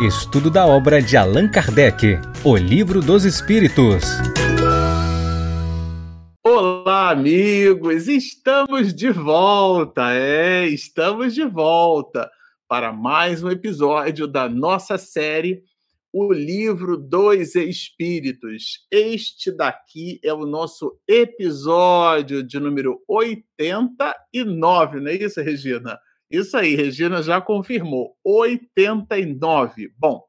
Estudo da obra de Allan Kardec, O Livro dos Espíritos. Olá, amigos! Estamos de volta, é, estamos de volta para mais um episódio da nossa série O Livro dos Espíritos. Este daqui é o nosso episódio de número 89, não é isso, Regina? Isso aí, Regina já confirmou. 89. Bom,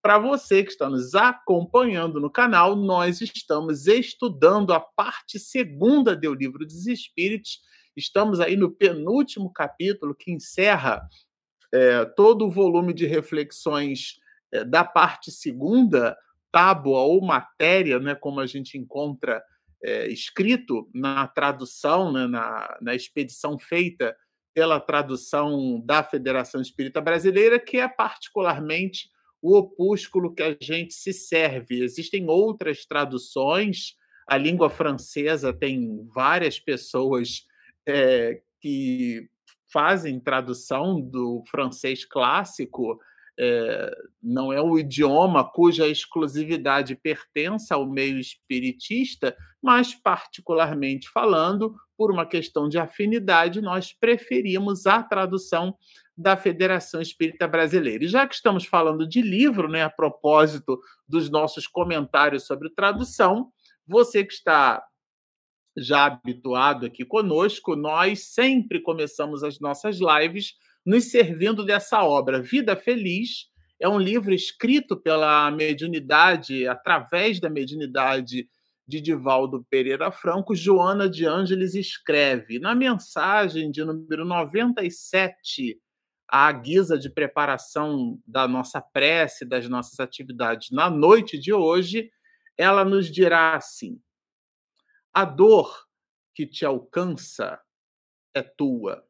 para você que está nos acompanhando no canal, nós estamos estudando a parte segunda do Livro dos Espíritos. Estamos aí no penúltimo capítulo que encerra é, todo o volume de reflexões é, da parte segunda, tábua ou matéria, né, como a gente encontra é, escrito na tradução, né, na, na expedição feita pela tradução da Federação Espírita Brasileira, que é particularmente o opúsculo que a gente se serve. Existem outras traduções, a língua francesa tem várias pessoas é, que fazem tradução do francês clássico, é, não é o idioma cuja exclusividade pertence ao meio espiritista, mas, particularmente falando, por uma questão de afinidade, nós preferimos a tradução da Federação Espírita Brasileira. E já que estamos falando de livro, né, a propósito dos nossos comentários sobre tradução, você que está já habituado aqui conosco, nós sempre começamos as nossas lives nos servindo dessa obra. Vida Feliz é um livro escrito pela mediunidade, através da mediunidade de Divaldo Pereira Franco, Joana de Ângeles escreve. Na mensagem de número 97, à guisa de preparação da nossa prece, das nossas atividades na noite de hoje, ela nos dirá assim: a dor que te alcança é tua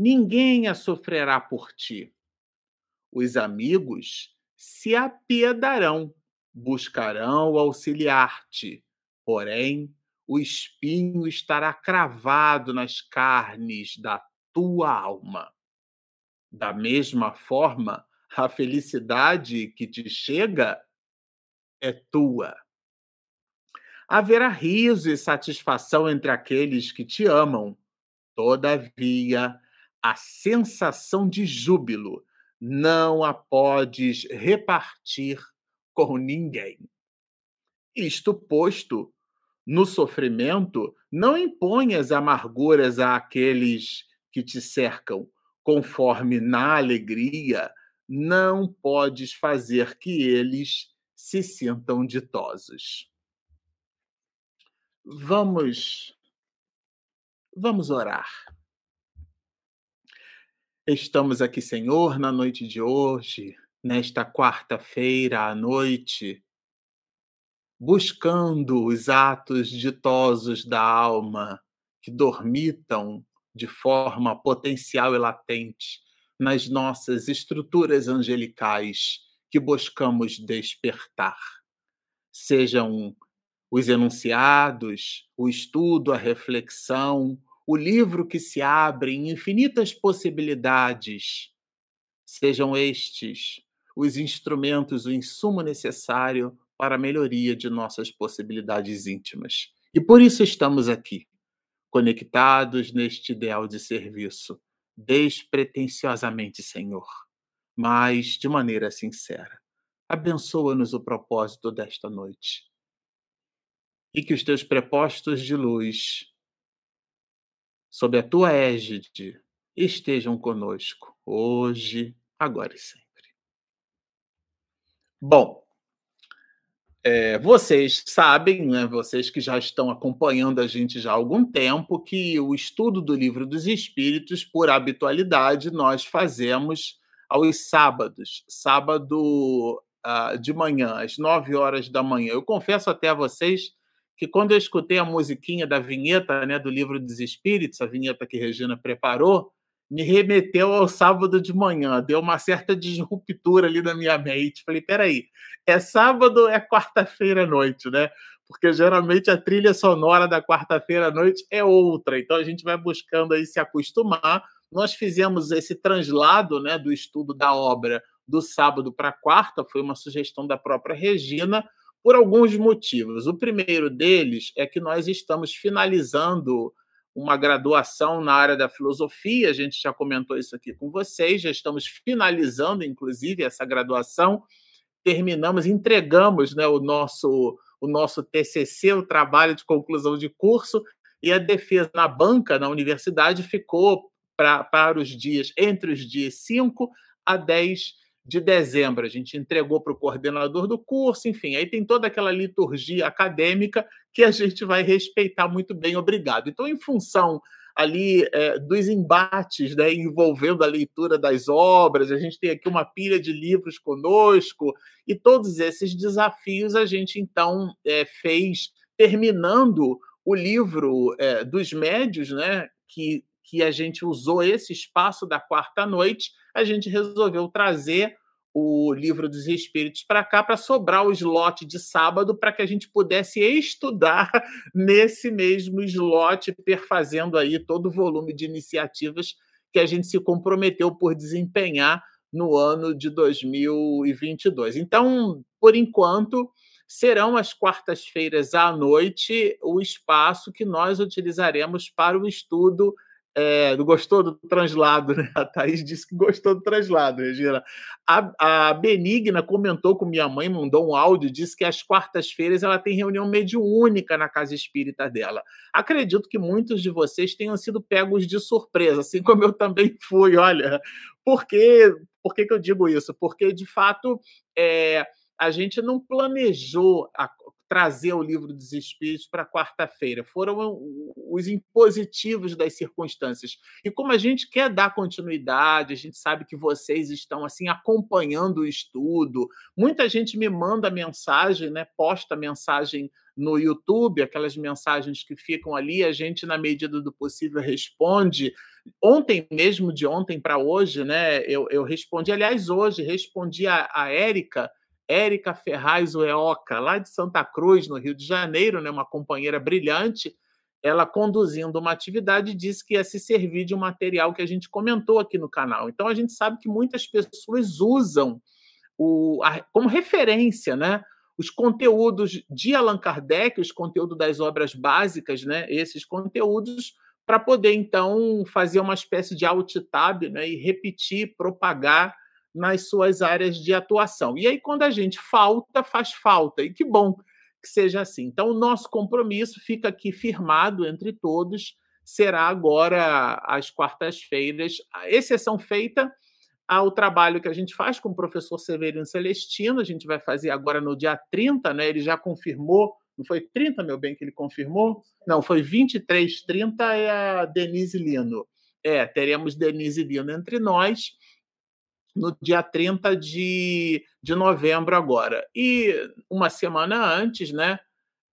ninguém a sofrerá por ti. Os amigos se apiedarão, buscarão auxiliar-te, porém o espinho estará cravado nas carnes da tua alma. Da mesma forma, a felicidade que te chega é tua. Haverá riso e satisfação entre aqueles que te amam. Todavia, a sensação de júbilo não a podes repartir com ninguém. Isto posto, no sofrimento, não imponhas amarguras àqueles que te cercam, conforme na alegria não podes fazer que eles se sintam ditosos. Vamos vamos orar. Estamos aqui, Senhor, na noite de hoje, nesta quarta-feira à noite, buscando os atos ditosos da alma que dormitam de forma potencial e latente nas nossas estruturas angelicais que buscamos despertar. Sejam os enunciados, o estudo, a reflexão, o livro que se abre em infinitas possibilidades. Sejam estes os instrumentos, o insumo necessário para a melhoria de nossas possibilidades íntimas. E por isso estamos aqui, conectados neste ideal de serviço, despretensiosamente, Senhor, mas de maneira sincera. Abençoa-nos o propósito desta noite. E que os teus prepostos de luz sob a tua égide, estejam conosco, hoje, agora e sempre. Bom, é, vocês sabem, né, vocês que já estão acompanhando a gente já há algum tempo, que o estudo do Livro dos Espíritos, por habitualidade, nós fazemos aos sábados, sábado uh, de manhã, às nove horas da manhã. Eu confesso até a vocês que quando eu escutei a musiquinha da vinheta né, do Livro dos Espíritos, a vinheta que Regina preparou, me remeteu ao sábado de manhã, deu uma certa disruptura ali na minha mente. Falei, peraí, é sábado é quarta-feira à noite, né? Porque geralmente a trilha sonora da quarta-feira à noite é outra, então a gente vai buscando aí se acostumar. Nós fizemos esse translado né, do estudo da obra do sábado para quarta, foi uma sugestão da própria Regina, por alguns motivos. O primeiro deles é que nós estamos finalizando uma graduação na área da filosofia, a gente já comentou isso aqui com vocês, já estamos finalizando, inclusive, essa graduação, terminamos, entregamos né, o, nosso, o nosso TCC, o trabalho de conclusão de curso, e a defesa na banca, na universidade, ficou para os dias, entre os dias 5 a 10 de dezembro. A gente entregou para o coordenador do curso, enfim, aí tem toda aquela liturgia acadêmica que a gente vai respeitar muito bem, obrigado. Então, em função ali é, dos embates né, envolvendo a leitura das obras, a gente tem aqui uma pilha de livros conosco, e todos esses desafios a gente então é, fez terminando o livro é, dos médios, né, que, que a gente usou esse espaço da quarta noite, a gente resolveu trazer o livro dos espíritos para cá para sobrar o slot de sábado para que a gente pudesse estudar nesse mesmo slot, perfazendo aí todo o volume de iniciativas que a gente se comprometeu por desempenhar no ano de 2022. Então, por enquanto, serão as quartas-feiras à noite o espaço que nós utilizaremos para o estudo é, gostou do translado, né? A Thaís disse que gostou do translado, Regina. A, a Benigna comentou com minha mãe, mandou um áudio, disse que às quartas-feiras ela tem reunião mediúnica na casa espírita dela. Acredito que muitos de vocês tenham sido pegos de surpresa, assim como eu também fui. Olha, por, quê? por que, que eu digo isso? Porque, de fato, é, a gente não planejou a, trazer o livro dos Espíritos para quarta-feira. Foram os impositivos das circunstâncias. E como a gente quer dar continuidade, a gente sabe que vocês estão assim acompanhando o estudo. Muita gente me manda mensagem, né? Posta mensagem no YouTube, aquelas mensagens que ficam ali, a gente na medida do possível responde. Ontem mesmo, de ontem para hoje, né? Eu, eu respondi, aliás, hoje respondi a, a Érica Érica Ferraz Ueoca, lá de Santa Cruz, no Rio de Janeiro, né, uma companheira brilhante, ela conduzindo uma atividade disse que ia se servir de um material que a gente comentou aqui no canal. Então a gente sabe que muitas pessoas usam o, a, como referência, né, os conteúdos de Allan Kardec, os conteúdos das obras básicas, né, esses conteúdos para poder então fazer uma espécie de alt tab, né, e repetir, propagar nas suas áreas de atuação. E aí, quando a gente falta, faz falta. E que bom que seja assim. Então, o nosso compromisso fica aqui firmado entre todos, será agora às quartas-feiras, exceção feita ao trabalho que a gente faz com o professor Severino Celestino, a gente vai fazer agora no dia 30, né? Ele já confirmou, não foi 30, meu bem, que ele confirmou? Não, foi 23, 30 é a Denise Lino. É, teremos Denise Lino entre nós no dia 30 de, de novembro agora. E uma semana antes, né?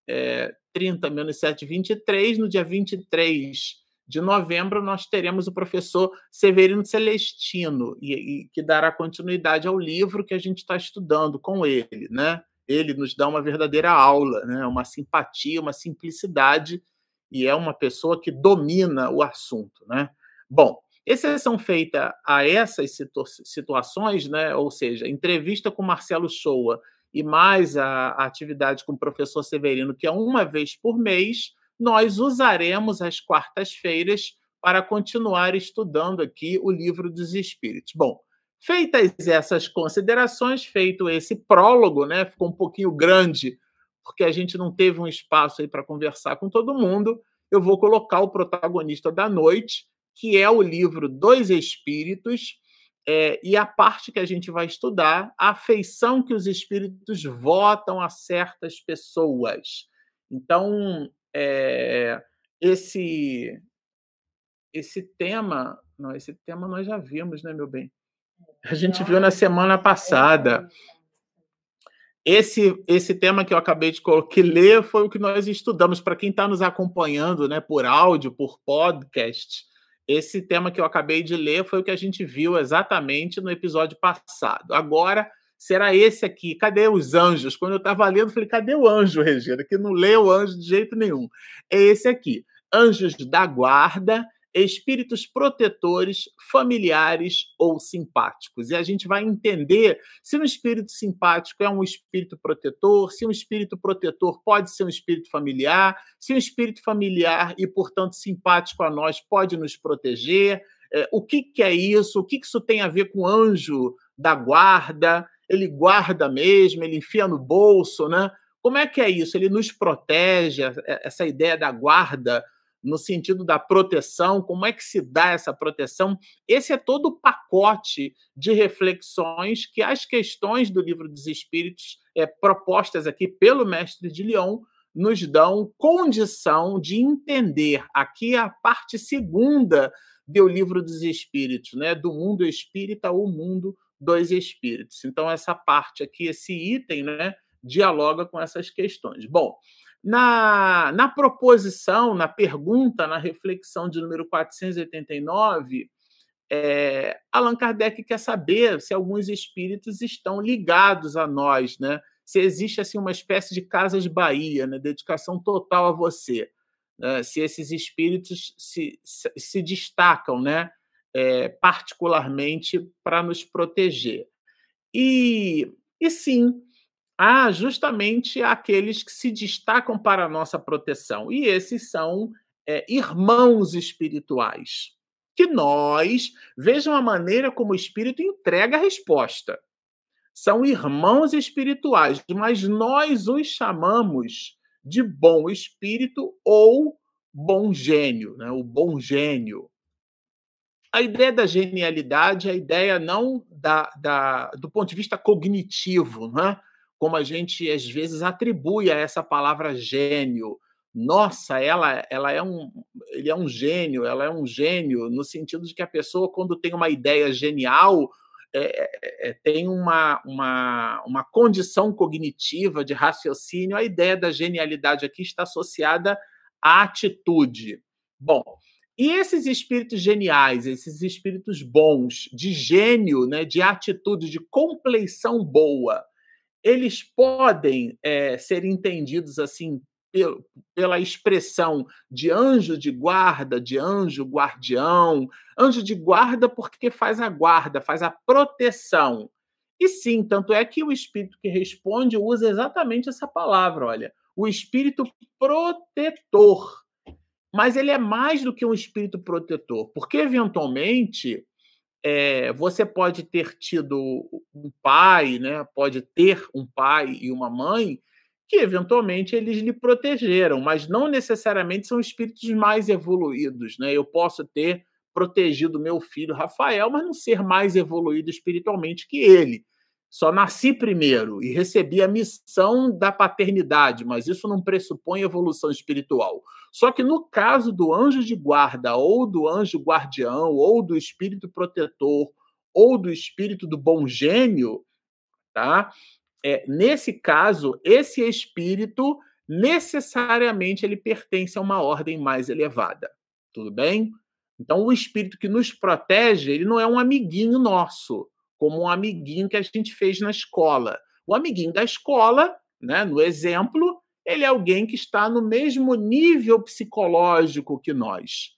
É, 30 menos 7, 23, no dia 23 de novembro, nós teremos o professor Severino Celestino, e, e que dará continuidade ao livro que a gente está estudando com ele, né? Ele nos dá uma verdadeira aula, né? uma simpatia, uma simplicidade, e é uma pessoa que domina o assunto. Né? Bom, Exceção feita a essas situ situações, né, ou seja, entrevista com Marcelo Shoa e mais a, a atividade com o professor Severino, que é uma vez por mês, nós usaremos as quartas-feiras para continuar estudando aqui o livro dos Espíritos. Bom, feitas essas considerações, feito esse prólogo, né, ficou um pouquinho grande, porque a gente não teve um espaço aí para conversar com todo mundo, eu vou colocar o protagonista da noite, que é o livro dos Espíritos, é, e a parte que a gente vai estudar, a afeição que os espíritos votam a certas pessoas. Então, é, esse esse tema, não, esse tema nós já vimos, né, meu bem? A gente viu na semana passada. Esse, esse tema que eu acabei de colocar, ler foi o que nós estudamos. Para quem está nos acompanhando né, por áudio, por podcast, esse tema que eu acabei de ler foi o que a gente viu exatamente no episódio passado. Agora será esse aqui. Cadê os anjos? Quando eu estava lendo, eu falei: cadê o anjo, Regina? Que não lê o anjo de jeito nenhum. É esse aqui. Anjos da Guarda, espíritos protetores, familiares ou simpáticos. E a gente vai entender se um espírito simpático é um espírito protetor, se um espírito protetor pode ser um espírito familiar, se um espírito familiar e, portanto, simpático a nós pode nos proteger. É, o que, que é isso? O que, que isso tem a ver com anjo da guarda? Ele guarda mesmo, ele enfia no bolso, né? Como é que é isso? Ele nos protege, essa ideia da guarda no sentido da proteção, como é que se dá essa proteção? Esse é todo o pacote de reflexões que as questões do livro dos Espíritos, é, propostas aqui pelo mestre de Lyon, nos dão condição de entender aqui a parte segunda do livro dos Espíritos, né? do mundo espírita ou mundo dos espíritos. Então, essa parte aqui, esse item, né, dialoga com essas questões. Bom, na, na proposição, na pergunta, na reflexão de número 489, é, Allan Kardec quer saber se alguns espíritos estão ligados a nós, né? se existe assim uma espécie de casas Bahia, né? dedicação total a você, né? se esses espíritos se, se, destacam né? É, particularmente para nos proteger. E, e sim, há justamente aqueles que se destacam para a nossa proteção. E esses são é, irmãos espirituais. Que nós vejam a maneira como o Espírito entrega a resposta. São irmãos espirituais, mas nós os chamamos de bom espírito ou bom gênio, né? o bom gênio. A ideia da genialidade é a ideia não da, da, do ponto de vista cognitivo, né? Como a gente às vezes atribui a essa palavra gênio. Nossa, ela, ela é um, ele é um gênio, ela é um gênio no sentido de que a pessoa quando tem uma ideia genial é, é, é, tem uma, uma, uma condição cognitiva de raciocínio. A ideia da genialidade aqui está associada à atitude. Bom, e esses espíritos geniais, esses espíritos bons, de gênio, né, de atitude, de compleição boa, eles podem é, ser entendidos assim pela expressão de anjo de guarda, de anjo guardião, anjo de guarda porque faz a guarda, faz a proteção. E sim, tanto é que o espírito que responde usa exatamente essa palavra, olha, o espírito protetor. Mas ele é mais do que um espírito protetor, porque eventualmente é, você pode ter tido um pai, né? pode ter um pai e uma mãe que eventualmente eles lhe protegeram, mas não necessariamente são espíritos mais evoluídos. Né? Eu posso ter protegido meu filho Rafael, mas não ser mais evoluído espiritualmente que ele. Só nasci primeiro e recebi a missão da paternidade, mas isso não pressupõe evolução espiritual. Só que no caso do anjo de guarda, ou do anjo guardião, ou do espírito protetor, ou do espírito do bom gênio, tá? É, nesse caso, esse espírito necessariamente ele pertence a uma ordem mais elevada. Tudo bem? Então, o espírito que nos protege, ele não é um amiguinho nosso como um amiguinho que a gente fez na escola. O amiguinho da escola, né, no exemplo, ele é alguém que está no mesmo nível psicológico que nós.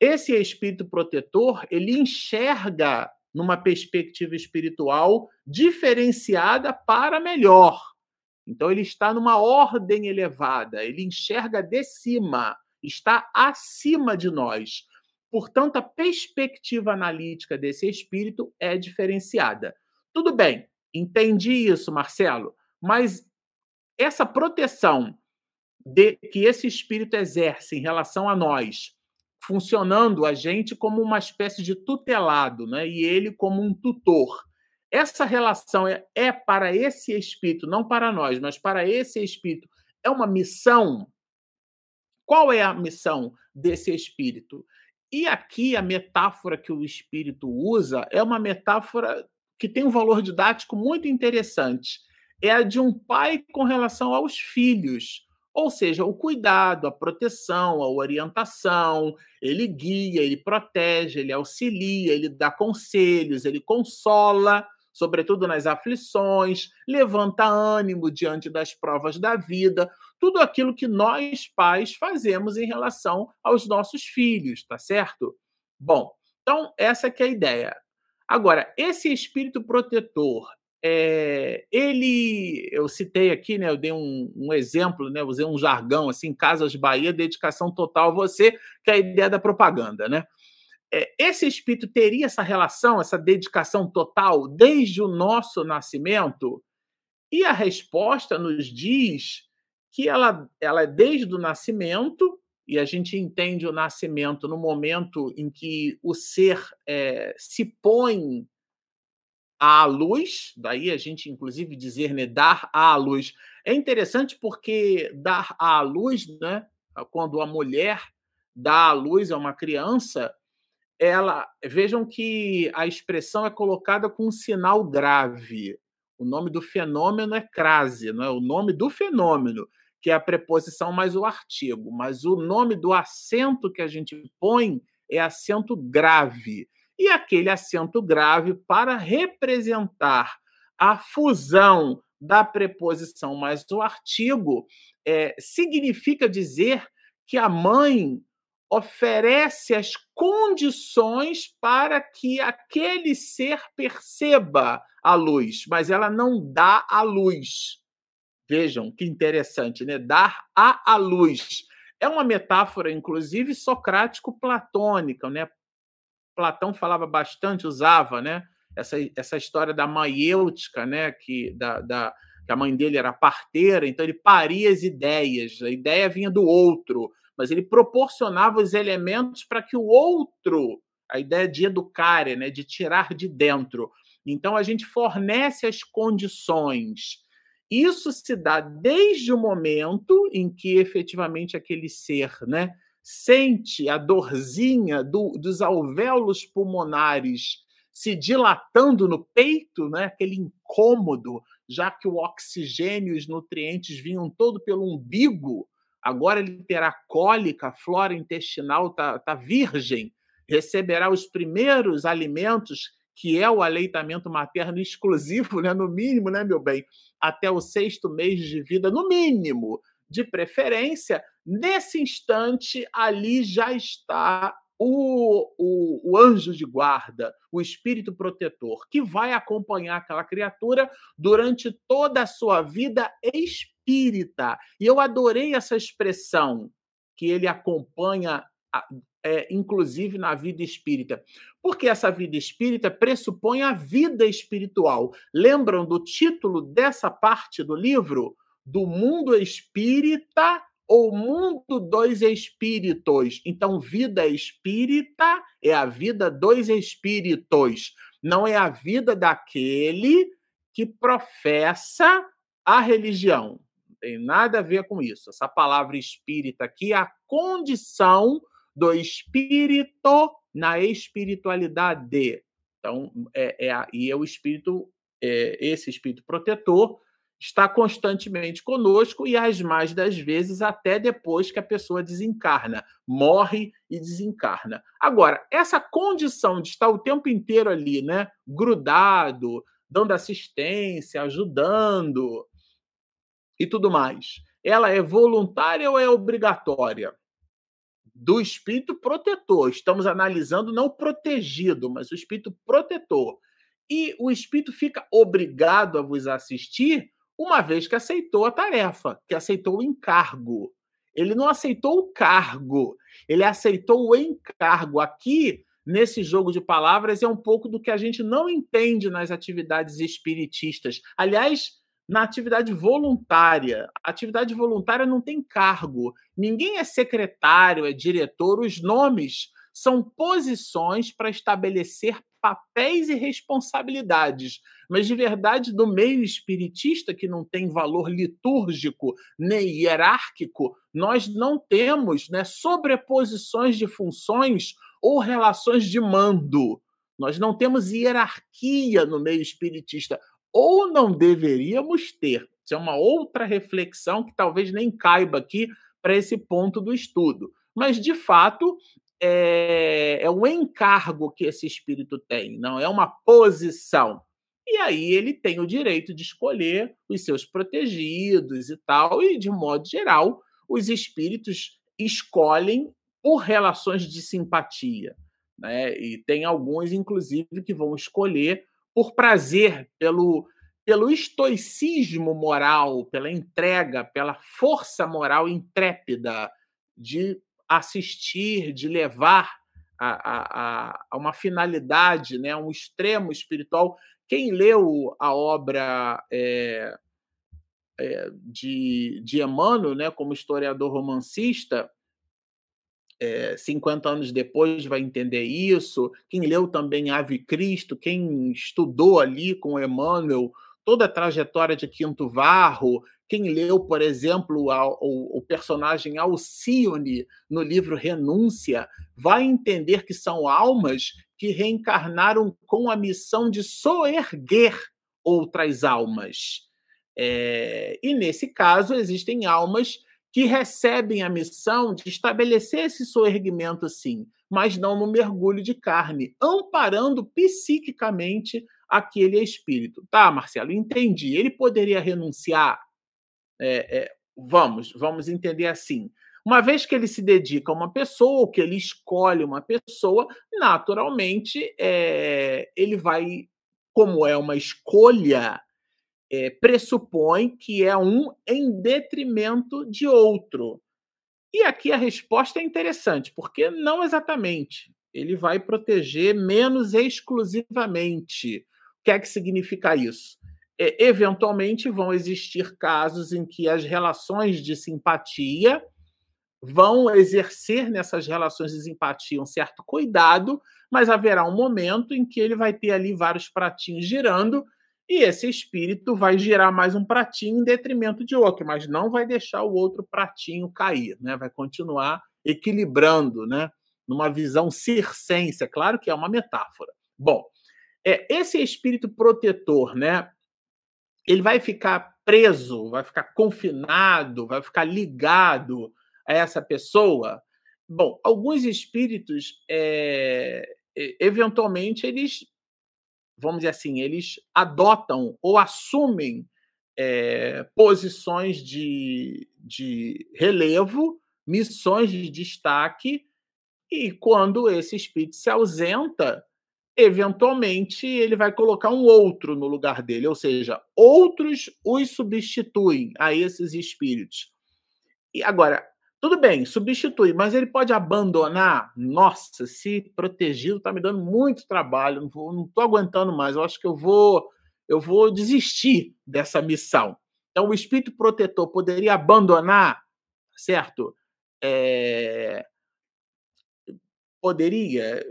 Esse espírito protetor, ele enxerga numa perspectiva espiritual diferenciada para melhor. Então ele está numa ordem elevada, ele enxerga de cima, está acima de nós. Portanto, a perspectiva analítica desse espírito é diferenciada. Tudo bem, entendi isso, Marcelo, mas essa proteção de, que esse espírito exerce em relação a nós, funcionando a gente como uma espécie de tutelado, né? e ele como um tutor. Essa relação é, é para esse espírito, não para nós, mas para esse espírito, é uma missão. Qual é a missão desse espírito? E aqui a metáfora que o espírito usa é uma metáfora que tem um valor didático muito interessante. É a de um pai com relação aos filhos. Ou seja, o cuidado, a proteção, a orientação, ele guia, ele protege, ele auxilia, ele dá conselhos, ele consola, sobretudo nas aflições, levanta ânimo diante das provas da vida. Tudo aquilo que nós pais fazemos em relação aos nossos filhos, tá certo? Bom, então essa que é a ideia. Agora, esse espírito protetor, é, ele, eu citei aqui, né, eu dei um, um, exemplo, né, usei um jargão assim, Casas Bahia, dedicação total a você, que é a ideia da propaganda, né? É, esse espírito teria essa relação, essa dedicação total desde o nosso nascimento? E a resposta nos diz que ela, ela é desde o nascimento, e a gente entende o nascimento no momento em que o ser é, se põe à luz, daí a gente, inclusive, dizer né, dar à luz. É interessante porque dar à luz, né, quando a mulher dá à luz a uma criança, ela vejam que a expressão é colocada com um sinal grave. O nome do fenômeno é crase, não é o nome do fenômeno, que é a preposição mais o artigo, mas o nome do acento que a gente põe é acento grave. E aquele acento grave para representar a fusão da preposição mais o artigo é, significa dizer que a mãe oferece as condições para que aquele ser perceba a luz, mas ela não dá a luz. Vejam que interessante, né? Dar a luz. É uma metáfora, inclusive, socrático-platônica, né? Platão falava bastante, usava, né? Essa, essa história da maiêutica, né? Que, da, da, que a mãe dele era parteira, então ele paria as ideias, a ideia vinha do outro mas ele proporcionava os elementos para que o outro, a ideia de educar, né, de tirar de dentro. Então a gente fornece as condições. Isso se dá desde o momento em que efetivamente aquele ser, né, sente a dorzinha do, dos alvéolos pulmonares se dilatando no peito, né, aquele incômodo, já que o oxigênio e os nutrientes vinham todo pelo umbigo, Agora ele terá cólica, a flora intestinal está tá virgem, receberá os primeiros alimentos, que é o aleitamento materno exclusivo, né? no mínimo, né, meu bem, até o sexto mês de vida, no mínimo, de preferência. Nesse instante, ali já está o, o, o, anjo de guarda, o espírito protetor, que vai acompanhar aquela criatura durante toda a sua vida espírita. E eu adorei essa expressão que ele acompanha, é, inclusive na vida espírita. Porque essa vida espírita pressupõe a vida espiritual. Lembram do título dessa parte do livro? Do mundo espírita ou mundo dos espíritos. Então, vida espírita é a vida dos espíritos, não é a vida daquele que professa a religião tem nada a ver com isso. Essa palavra espírita aqui é a condição do espírito na espiritualidade. Então, é, é e é o espírito, é, esse espírito protetor, está constantemente conosco e, as mais das vezes, até depois que a pessoa desencarna, morre e desencarna. Agora, essa condição de estar o tempo inteiro ali, né, grudado, dando assistência, ajudando, e tudo mais, ela é voluntária ou é obrigatória? Do espírito protetor. Estamos analisando não protegido, mas o espírito protetor. E o espírito fica obrigado a vos assistir uma vez que aceitou a tarefa, que aceitou o encargo. Ele não aceitou o cargo, ele aceitou o encargo. Aqui, nesse jogo de palavras, é um pouco do que a gente não entende nas atividades espiritistas. Aliás, na atividade voluntária. Atividade voluntária não tem cargo. Ninguém é secretário, é diretor. Os nomes são posições para estabelecer papéis e responsabilidades. Mas, de verdade, do meio espiritista, que não tem valor litúrgico nem hierárquico, nós não temos né, sobreposições de funções ou relações de mando. Nós não temos hierarquia no meio espiritista ou não deveríamos ter. Isso é uma outra reflexão que talvez nem caiba aqui para esse ponto do estudo. Mas, de fato, é, é um encargo que esse espírito tem, não é uma posição. e aí ele tem o direito de escolher os seus protegidos e tal, e de modo geral, os espíritos escolhem por relações de simpatia. Né? E tem alguns, inclusive, que vão escolher por prazer, pelo, pelo estoicismo moral, pela entrega, pela força moral intrépida de assistir, de levar a, a, a uma finalidade, né? um extremo espiritual. Quem leu a obra é, é, de, de Emmanuel, né, como historiador romancista, é, 50 anos depois vai entender isso. Quem leu também Ave Cristo, quem estudou ali com Emmanuel toda a trajetória de Quinto Varro, quem leu, por exemplo, o, o personagem Alcione no livro Renúncia, vai entender que são almas que reencarnaram com a missão de soerguer outras almas. É, e nesse caso, existem almas que recebem a missão de estabelecer esse soerguimento, sim, mas não no mergulho de carne, amparando psiquicamente aquele espírito. Tá, Marcelo, entendi. Ele poderia renunciar? É, é, vamos, vamos entender assim. Uma vez que ele se dedica a uma pessoa, ou que ele escolhe uma pessoa, naturalmente é, ele vai, como é uma escolha, é, pressupõe que é um em detrimento de outro. E aqui a resposta é interessante, porque não exatamente. Ele vai proteger menos exclusivamente. O que é que significa isso? É, eventualmente vão existir casos em que as relações de simpatia vão exercer nessas relações de simpatia um certo cuidado, mas haverá um momento em que ele vai ter ali vários pratinhos girando e esse espírito vai girar mais um pratinho em detrimento de outro, mas não vai deixar o outro pratinho cair, né? Vai continuar equilibrando, né? Numa visão circense, claro que é uma metáfora. Bom, é, esse espírito protetor, né? Ele vai ficar preso, vai ficar confinado, vai ficar ligado a essa pessoa. Bom, alguns espíritos, é, eventualmente, eles vamos dizer assim, eles adotam ou assumem é, posições de, de relevo, missões de destaque, e quando esse espírito se ausenta, eventualmente ele vai colocar um outro no lugar dele, ou seja, outros os substituem a esses espíritos. E agora, tudo bem, substitui, mas ele pode abandonar. Nossa, se protegido está me dando muito trabalho, não estou aguentando mais. Eu acho que eu vou, eu vou desistir dessa missão. Então, o espírito protetor poderia abandonar, certo? É... Poderia.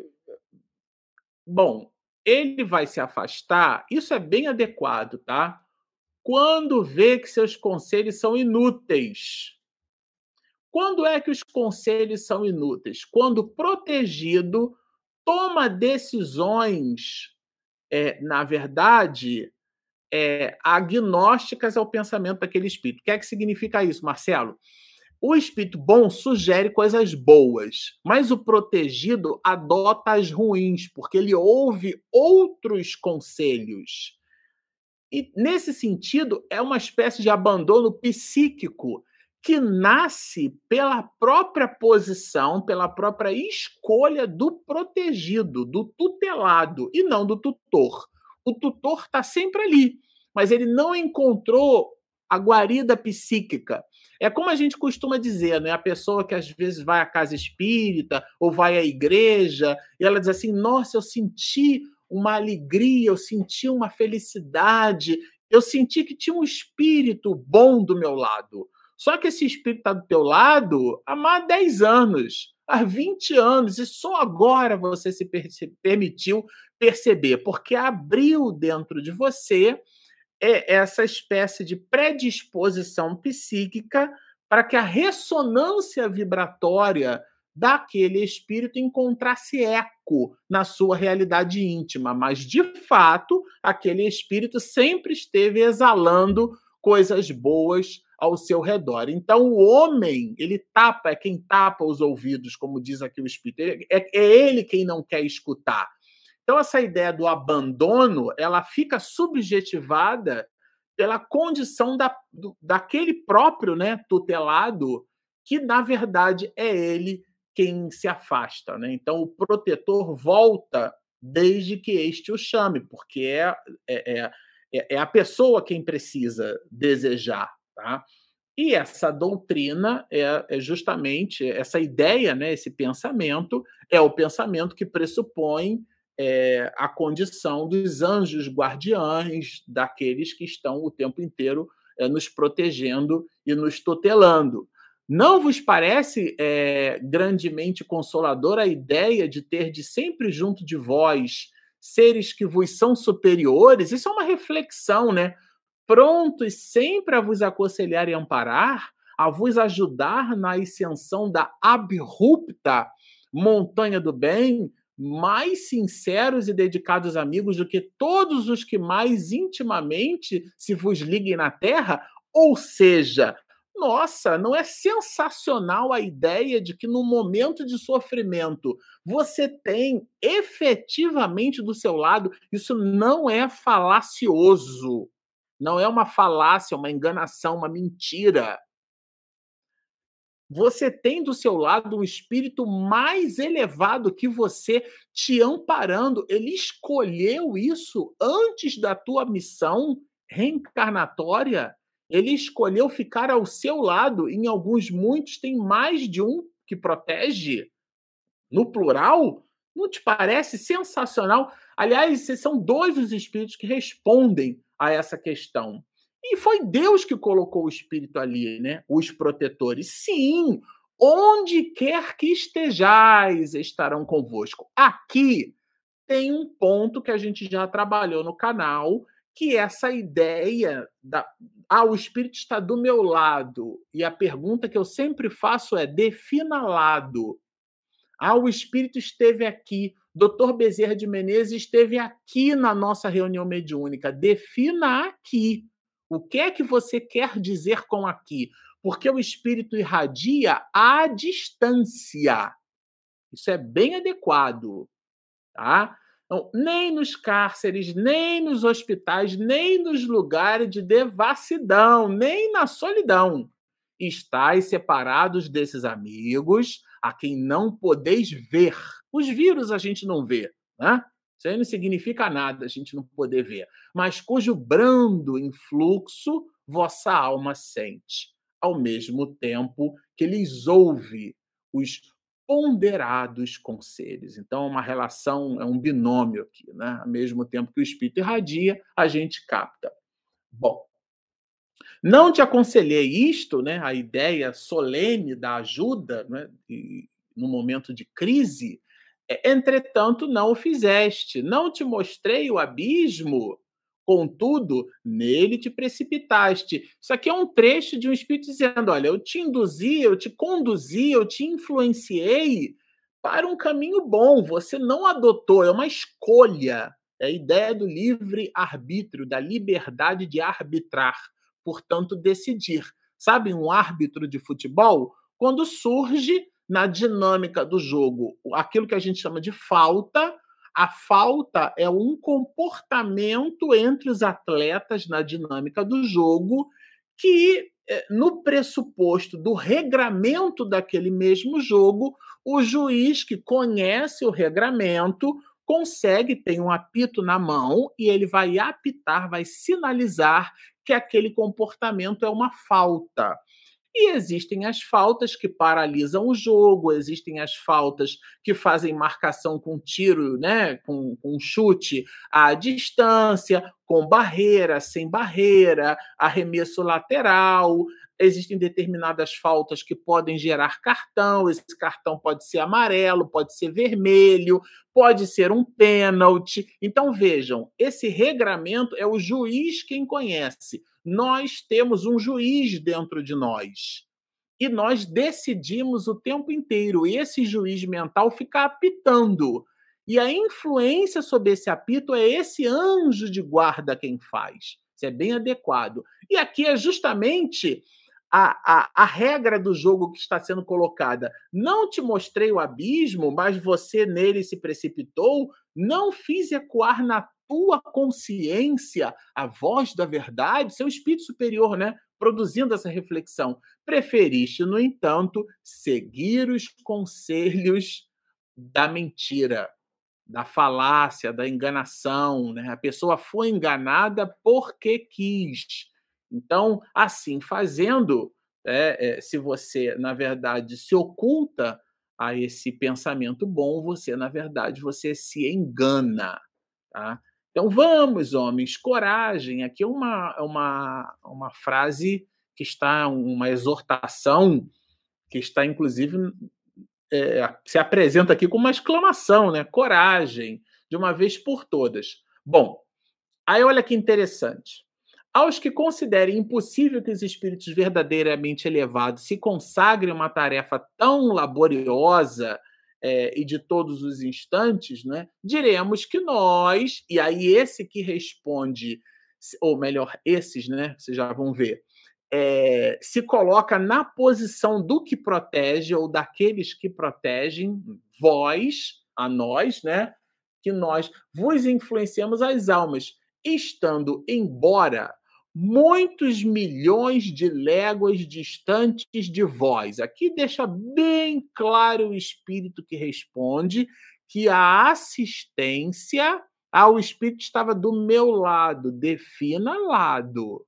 Bom, ele vai se afastar. Isso é bem adequado, tá? Quando vê que seus conselhos são inúteis quando é que os conselhos são inúteis? Quando protegido toma decisões, é, na verdade, é, agnósticas ao pensamento daquele espírito. O que é que significa isso, Marcelo? O espírito bom sugere coisas boas, mas o protegido adota as ruins, porque ele ouve outros conselhos. E, nesse sentido, é uma espécie de abandono psíquico que nasce pela própria posição, pela própria escolha do protegido, do tutelado, e não do tutor. O tutor está sempre ali, mas ele não encontrou a guarida psíquica. É como a gente costuma dizer, né? A pessoa que às vezes vai à casa espírita ou vai à igreja, e ela diz assim: Nossa, eu senti uma alegria, eu senti uma felicidade, eu senti que tinha um espírito bom do meu lado. Só que esse espírito está do teu lado há mais de 10 anos, há 20 anos, e só agora você se, per se permitiu perceber, porque abriu dentro de você é, essa espécie de predisposição psíquica para que a ressonância vibratória daquele espírito encontrasse eco na sua realidade íntima, mas de fato aquele espírito sempre esteve exalando coisas boas ao seu redor. Então, o homem, ele tapa, é quem tapa os ouvidos, como diz aqui o Espírito. É, é ele quem não quer escutar. Então, essa ideia do abandono, ela fica subjetivada pela condição da, do, daquele próprio né, tutelado, que, na verdade, é ele quem se afasta. Né? Então, o protetor volta desde que este o chame, porque é, é, é, é a pessoa quem precisa desejar. Tá? E essa doutrina é, é, justamente essa ideia, né, esse pensamento, é o pensamento que pressupõe é, a condição dos anjos guardiães, daqueles que estão o tempo inteiro é, nos protegendo e nos tutelando. Não vos parece é, grandemente consoladora a ideia de ter de sempre junto de vós seres que vos são superiores? Isso é uma reflexão, né? Prontos sempre a vos aconselhar e amparar, a vos ajudar na ascensão da abrupta montanha do bem, mais sinceros e dedicados amigos do que todos os que mais intimamente se vos liguem na terra? Ou seja, nossa, não é sensacional a ideia de que no momento de sofrimento você tem efetivamente do seu lado, isso não é falacioso, não é uma falácia, uma enganação, uma mentira você tem do seu lado um espírito mais elevado que você te amparando. Ele escolheu isso antes da tua missão reencarnatória. Ele escolheu ficar ao seu lado. Em alguns, muitos, tem mais de um que protege. No plural, não te parece sensacional? Aliás, são dois os espíritos que respondem a essa questão. E foi Deus que colocou o espírito ali, né? Os protetores. Sim, onde quer que estejais, estarão convosco. Aqui tem um ponto que a gente já trabalhou no canal, que é essa ideia da ah, o espírito está do meu lado. E a pergunta que eu sempre faço é: defina lado. Ah, o espírito esteve aqui. Doutor Bezerra de Menezes esteve aqui na nossa reunião mediúnica. Defina aqui. O que é que você quer dizer com aqui? Porque o espírito irradia à distância. Isso é bem adequado, tá? Então, nem nos cárceres, nem nos hospitais, nem nos lugares de devassidão, nem na solidão. Estais separados desses amigos a quem não podeis ver. Os vírus a gente não vê, né? Isso aí não significa nada a gente não poder ver, mas cujo brando influxo vossa alma sente, ao mesmo tempo que lhes ouve os ponderados conselhos. Então, é uma relação, é um binômio aqui, né? Ao mesmo tempo que o espírito irradia, a gente capta. Bom, não te aconselhei isto, né? A ideia solene da ajuda, né? E, no momento de crise, Entretanto, não o fizeste. Não te mostrei o abismo, contudo, nele te precipitaste. Isso aqui é um trecho de um espírito dizendo: olha, eu te induzi, eu te conduzi, eu te influenciei para um caminho bom. Você não adotou, é uma escolha. É a ideia do livre arbítrio, da liberdade de arbitrar, portanto, decidir. Sabe, um árbitro de futebol, quando surge na dinâmica do jogo aquilo que a gente chama de falta. A falta é um comportamento entre os atletas na dinâmica do jogo que, eh, no pressuposto do regramento daquele mesmo jogo, o juiz que conhece o regramento consegue, tem um apito na mão e ele vai apitar, vai sinalizar que aquele comportamento é uma falta. E existem as faltas que paralisam o jogo, existem as faltas que fazem marcação com tiro, né, com, com chute à distância, com barreira, sem barreira, arremesso lateral. Existem determinadas faltas que podem gerar cartão, esse cartão pode ser amarelo, pode ser vermelho, pode ser um pênalti. Então vejam, esse regramento é o juiz quem conhece nós temos um juiz dentro de nós. E nós decidimos o tempo inteiro. E esse juiz mental fica apitando. E a influência sobre esse apito é esse anjo de guarda quem faz. Isso é bem adequado. E aqui é justamente a, a, a, regra do jogo que está sendo colocada. Não te mostrei o abismo, mas você nele se precipitou. Não fiz ecoar na tua consciência a voz da verdade, seu espírito superior, né? Produzindo essa reflexão. Preferiste, no entanto, seguir os conselhos da mentira, da falácia, da enganação, né? A pessoa foi enganada porque quis. Então, assim fazendo, é, é, se você, na verdade, se oculta a esse pensamento bom, você, na verdade, você se engana. Tá? Então, vamos, homens, coragem. Aqui é uma, é uma, uma frase que está, uma exortação, que está, inclusive, é, se apresenta aqui com uma exclamação, né? Coragem, de uma vez por todas. Bom, aí olha que interessante. Aos que considerem impossível que os espíritos verdadeiramente elevados se consagrem a uma tarefa tão laboriosa é, e de todos os instantes, né, diremos que nós, e aí esse que responde, ou melhor, esses, né, vocês já vão ver, é, se coloca na posição do que protege ou daqueles que protegem vós, a nós, né, que nós vos influenciamos as almas, estando embora muitos milhões de léguas distantes de vós. Aqui deixa bem claro o espírito que responde que a assistência ao espírito estava do meu lado. Defina lado.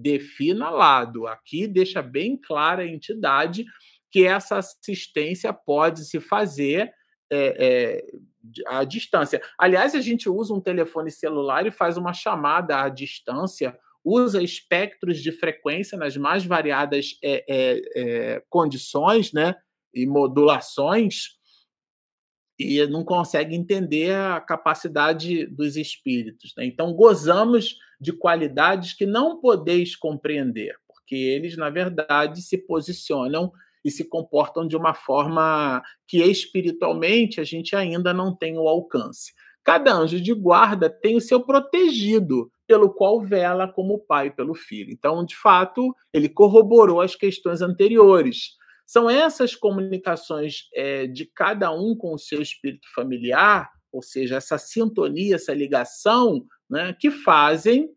Defina lado. Aqui deixa bem clara a entidade que essa assistência pode se fazer é, é, à distância. Aliás, a gente usa um telefone celular e faz uma chamada à distância, usa espectros de frequência nas mais variadas é, condições né, e modulações, e não consegue entender a capacidade dos espíritos. Né? Então, gozamos de qualidades que não podeis compreender, porque eles, na verdade, se posicionam e se comportam de uma forma que espiritualmente a gente ainda não tem o alcance. Cada anjo de guarda tem o seu protegido, pelo qual vela como pai pelo filho. Então, de fato, ele corroborou as questões anteriores. São essas comunicações é, de cada um com o seu espírito familiar, ou seja, essa sintonia, essa ligação, né, que fazem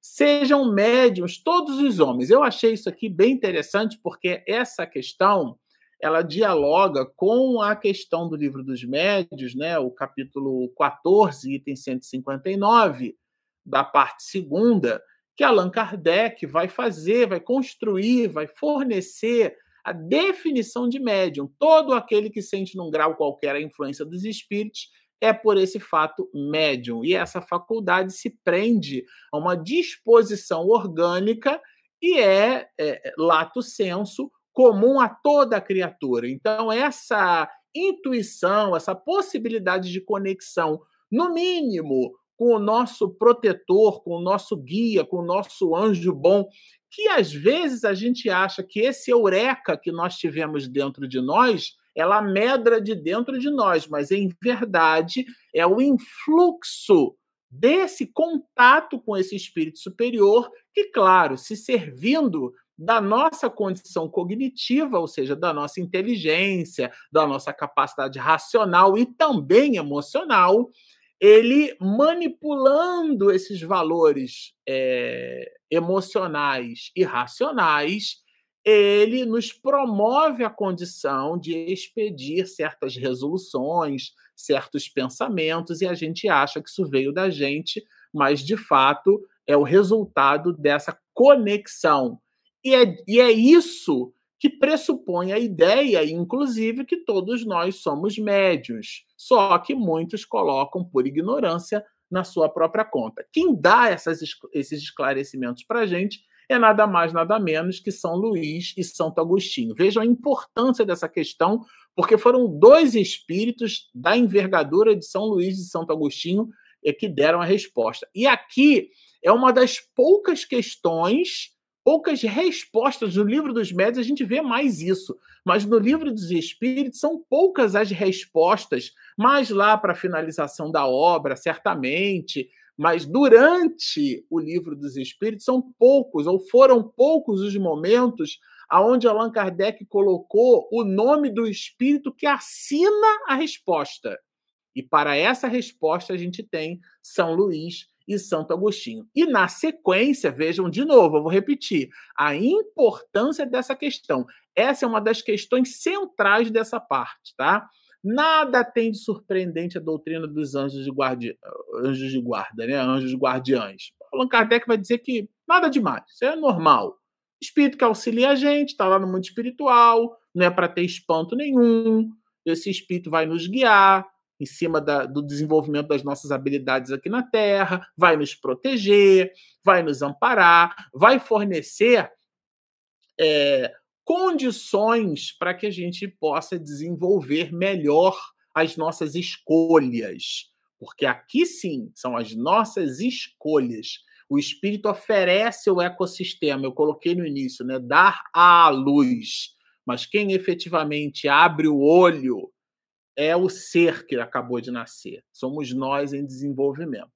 sejam médiums todos os homens. Eu achei isso aqui bem interessante porque essa questão ela dialoga com a questão do livro dos médios, né, o capítulo 14, item 159, da parte segunda, que Allan Kardec vai fazer, vai construir, vai fornecer a definição de médium. Todo aquele que sente num grau qualquer a influência dos espíritos é por esse fato médium. E essa faculdade se prende a uma disposição orgânica e é, é lato senso comum a toda criatura. Então, essa intuição, essa possibilidade de conexão, no mínimo, com o nosso protetor, com o nosso guia, com o nosso anjo bom, que às vezes a gente acha que esse eureka que nós tivemos dentro de nós ela medra de dentro de nós, mas em verdade é o influxo desse contato com esse espírito superior, que, claro, se servindo da nossa condição cognitiva, ou seja, da nossa inteligência, da nossa capacidade racional e também emocional, ele manipulando esses valores é, emocionais e racionais, ele nos promove a condição de expedir certas resoluções, certos pensamentos, e a gente acha que isso veio da gente, mas de fato é o resultado dessa conexão. E é, e é isso que pressupõe a ideia, inclusive, que todos nós somos médios, só que muitos colocam por ignorância na sua própria conta. Quem dá essas, esses esclarecimentos para a gente é nada mais, nada menos que São Luís e Santo Agostinho. Vejam a importância dessa questão, porque foram dois espíritos da envergadura de São Luís e Santo Agostinho é, que deram a resposta. E aqui é uma das poucas questões, poucas respostas no livro dos médios, a gente vê mais isso. Mas no livro dos espíritos são poucas as respostas, mais lá para a finalização da obra, certamente, mas durante o livro dos Espíritos são poucos, ou foram poucos os momentos aonde Allan Kardec colocou o nome do espírito que assina a resposta. E para essa resposta a gente tem São Luís e Santo Agostinho. E na sequência, vejam de novo, eu vou repetir, a importância dessa questão. Essa é uma das questões centrais dessa parte, tá? Nada tem de surpreendente a doutrina dos anjos de, guardi... anjos de guarda, né? Anjos guardiães. Allan Kardec vai dizer que nada demais, isso é normal. Espírito que auxilia a gente, está lá no mundo espiritual, não é para ter espanto nenhum. Esse espírito vai nos guiar, em cima da, do desenvolvimento das nossas habilidades aqui na Terra, vai nos proteger, vai nos amparar, vai fornecer é, condições para que a gente possa desenvolver melhor as nossas escolhas. Porque aqui sim são as nossas escolhas. O espírito oferece o ecossistema, eu coloquei no início, né? Dar à luz. Mas quem efetivamente abre o olho é o ser que acabou de nascer. Somos nós em desenvolvimento.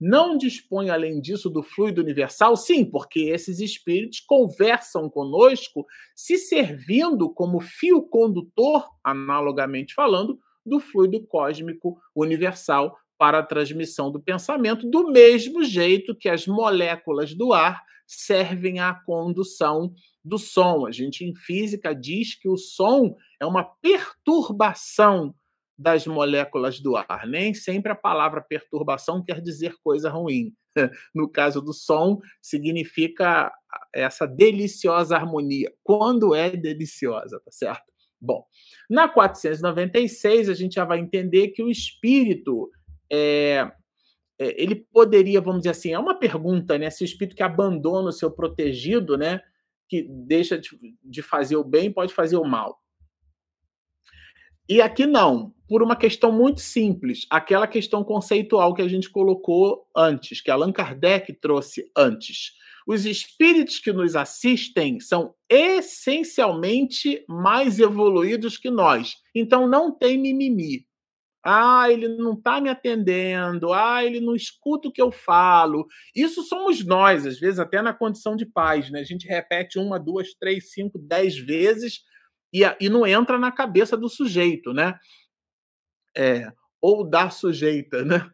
Não dispõe, além disso, do fluido universal? Sim, porque esses espíritos conversam conosco, se servindo como fio condutor, analogamente falando, do fluido cósmico universal para a transmissão do pensamento, do mesmo jeito que as moléculas do ar servem à condução do som. A gente, em física, diz que o som é uma perturbação das moléculas do ar. Nem sempre a palavra perturbação quer dizer coisa ruim. No caso do som, significa essa deliciosa harmonia. Quando é deliciosa, tá certo? Bom, na 496 a gente já vai entender que o espírito é, é, ele poderia, vamos dizer assim, é uma pergunta, né? Se o espírito que abandona o seu protegido, né? Que deixa de, de fazer o bem, pode fazer o mal. E aqui não, por uma questão muito simples, aquela questão conceitual que a gente colocou antes, que Allan Kardec trouxe antes. Os espíritos que nos assistem são essencialmente mais evoluídos que nós. Então não tem mimimi. Ah, ele não está me atendendo. Ah, ele não escuta o que eu falo. Isso somos nós, às vezes até na condição de paz, né? A gente repete uma, duas, três, cinco, dez vezes e, e não entra na cabeça do sujeito, né? É, ou da sujeita, né?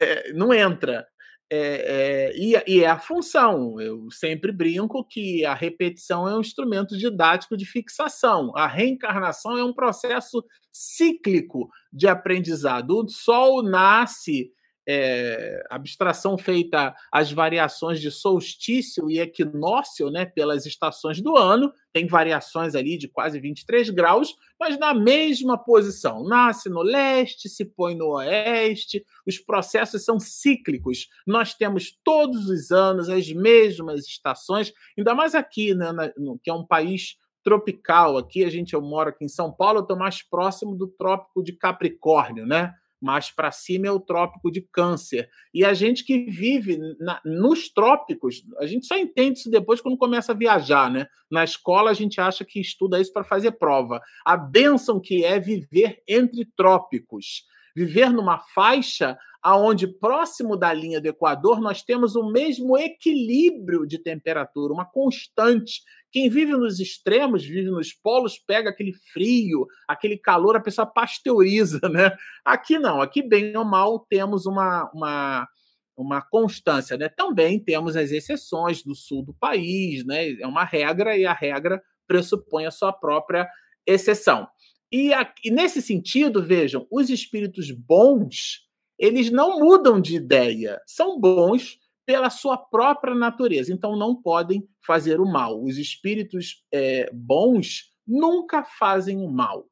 É, não entra. É, é, e, e, é a função. Eu sempre brinco que a repetição é um instrumento didático de fixação. A reencarnação é um processo cíclico de aprendizado. O Sol nasce é, abstração feita às variações de solstício e equinócio, né, pelas estações do ano, tem variações ali de quase 23 graus, mas na mesma posição. Nasce no leste, se põe no oeste, os processos são cíclicos. Nós temos todos os anos as mesmas estações, ainda mais aqui, né, na, no, que é um país tropical. Aqui a gente eu moro aqui em São Paulo, eu estou mais próximo do trópico de Capricórnio, né? Mais para cima é o trópico de câncer. E a gente que vive na, nos trópicos, a gente só entende isso depois quando começa a viajar, né? Na escola a gente acha que estuda isso para fazer prova. A bênção que é viver entre trópicos. Viver numa faixa aonde próximo da linha do Equador nós temos o mesmo equilíbrio de temperatura, uma constante. Quem vive nos extremos, vive nos polos, pega aquele frio, aquele calor, a pessoa pasteuriza, né? Aqui não, aqui bem ou mal temos uma, uma, uma constância, né? Também temos as exceções do sul do país, né? É uma regra e a regra pressupõe a sua própria exceção. E, e nesse sentido, vejam, os espíritos bons eles não mudam de ideia, são bons pela sua própria natureza, então não podem fazer o mal. Os espíritos é, bons nunca fazem o mal.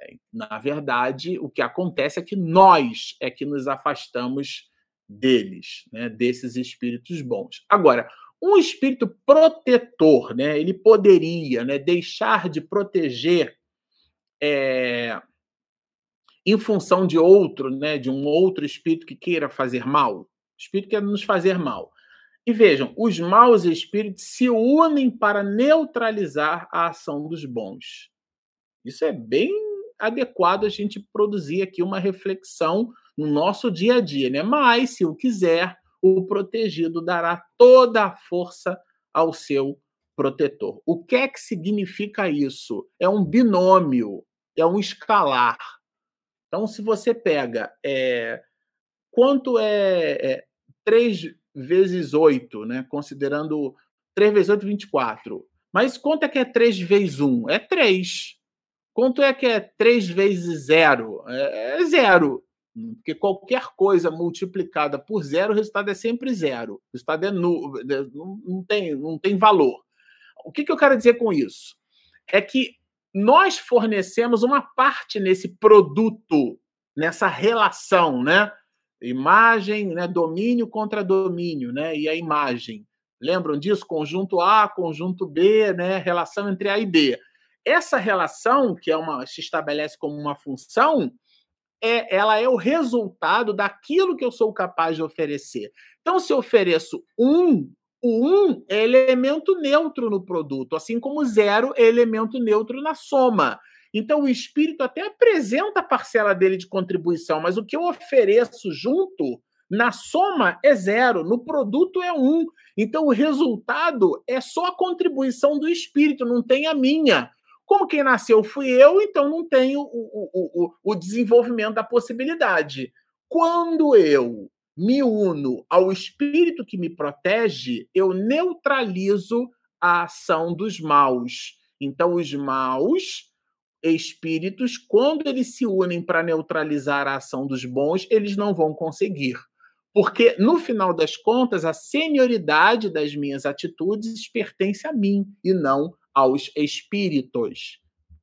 É, na verdade, o que acontece é que nós é que nos afastamos deles, né, desses espíritos bons. Agora, um espírito protetor, né, ele poderia né, deixar de proteger é, em função de outro, né, de um outro espírito que queira fazer mal. O espírito quer nos fazer mal. E vejam, os maus espíritos se unem para neutralizar a ação dos bons. Isso é bem adequado a gente produzir aqui uma reflexão no nosso dia a dia, né? Mas, se o quiser, o protegido dará toda a força ao seu protetor. O que é que significa isso? É um binômio, é um escalar. Então, se você pega é, quanto é, é 3 vezes 8, né? considerando 3 vezes 8, 24. Mas quanto é que é 3 vezes 1? É 3. Quanto é que é 3 vezes 0? É, é zero. Porque qualquer coisa multiplicada por zero, o resultado é sempre zero. O resultado é nulo, não tem, não tem valor. O que, que eu quero dizer com isso? É que nós fornecemos uma parte nesse produto, nessa relação, né? Imagem, né? domínio contra domínio, né? E a imagem. Lembram disso? Conjunto A, conjunto B, né? Relação entre A e B. Essa relação, que é uma, se estabelece como uma função, é, ela é o resultado daquilo que eu sou capaz de oferecer. Então, se eu ofereço um, o um é elemento neutro no produto, assim como zero é elemento neutro na soma. Então, o espírito até apresenta a parcela dele de contribuição, mas o que eu ofereço junto na soma é zero, no produto é um. Então, o resultado é só a contribuição do espírito, não tem a minha. Como quem nasceu fui eu, então não tenho o, o, o, o desenvolvimento da possibilidade. Quando eu me uno ao espírito que me protege, eu neutralizo a ação dos maus. Então, os maus espíritos, quando eles se unem para neutralizar a ação dos bons, eles não vão conseguir. Porque, no final das contas, a senioridade das minhas atitudes pertence a mim e não aos espíritos.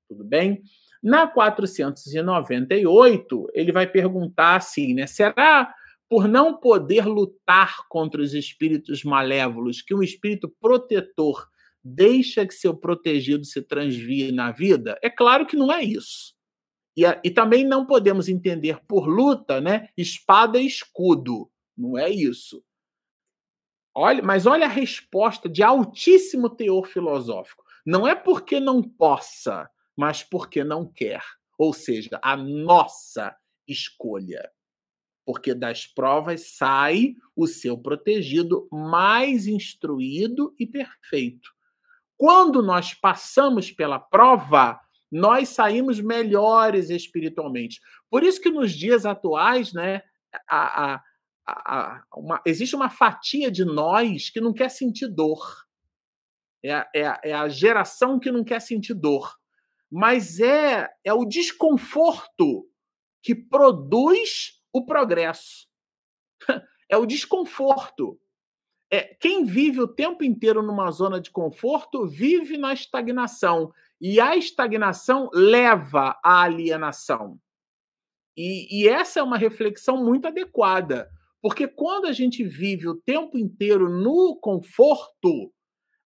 Tudo bem? Na 498, ele vai perguntar assim, né? Será por não poder lutar contra os espíritos malévolos que um espírito protetor deixa que seu protegido se transvie na vida? É claro que não é isso. E, e também não podemos entender por luta, né? Espada e escudo. Não é isso. Olha, mas olha a resposta de altíssimo teor filosófico. Não é porque não possa, mas porque não quer. Ou seja, a nossa escolha. Porque das provas sai o seu protegido mais instruído e perfeito. Quando nós passamos pela prova, nós saímos melhores espiritualmente. Por isso que nos dias atuais, né, a, a, a, uma, existe uma fatia de nós que não quer sentir dor é é, é a geração que não quer sentir dor. Mas é, é o desconforto que produz o progresso. É o desconforto. É, quem vive o tempo inteiro numa zona de conforto vive na estagnação. E a estagnação leva à alienação. E, e, essa é uma reflexão muito adequada, porque quando a gente vive o tempo inteiro no conforto,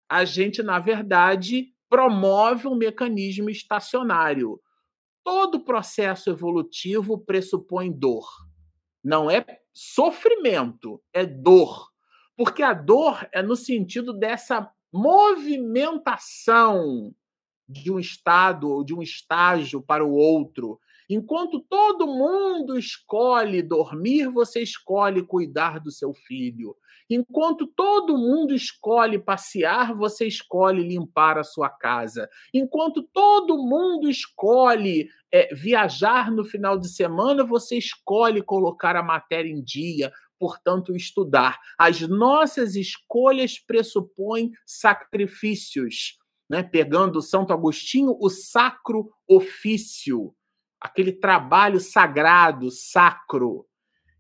a gente, na verdade, promove um mecanismo estacionário. Todo processo evolutivo pressupõe dor. Não é sofrimento, é dor. Porque a dor é no sentido dessa movimentação de um estado ou de um estágio para o outro. Enquanto todo mundo escolhe dormir, você escolhe cuidar do seu filho. Enquanto todo mundo escolhe passear, você escolhe limpar a sua casa. Enquanto todo mundo escolhe é, viajar no final de semana, você escolhe colocar a matéria em dia, portanto, estudar. As nossas escolhas pressupõem sacrifícios. Né? Pegando Santo Agostinho, o sacro ofício, aquele trabalho sagrado, sacro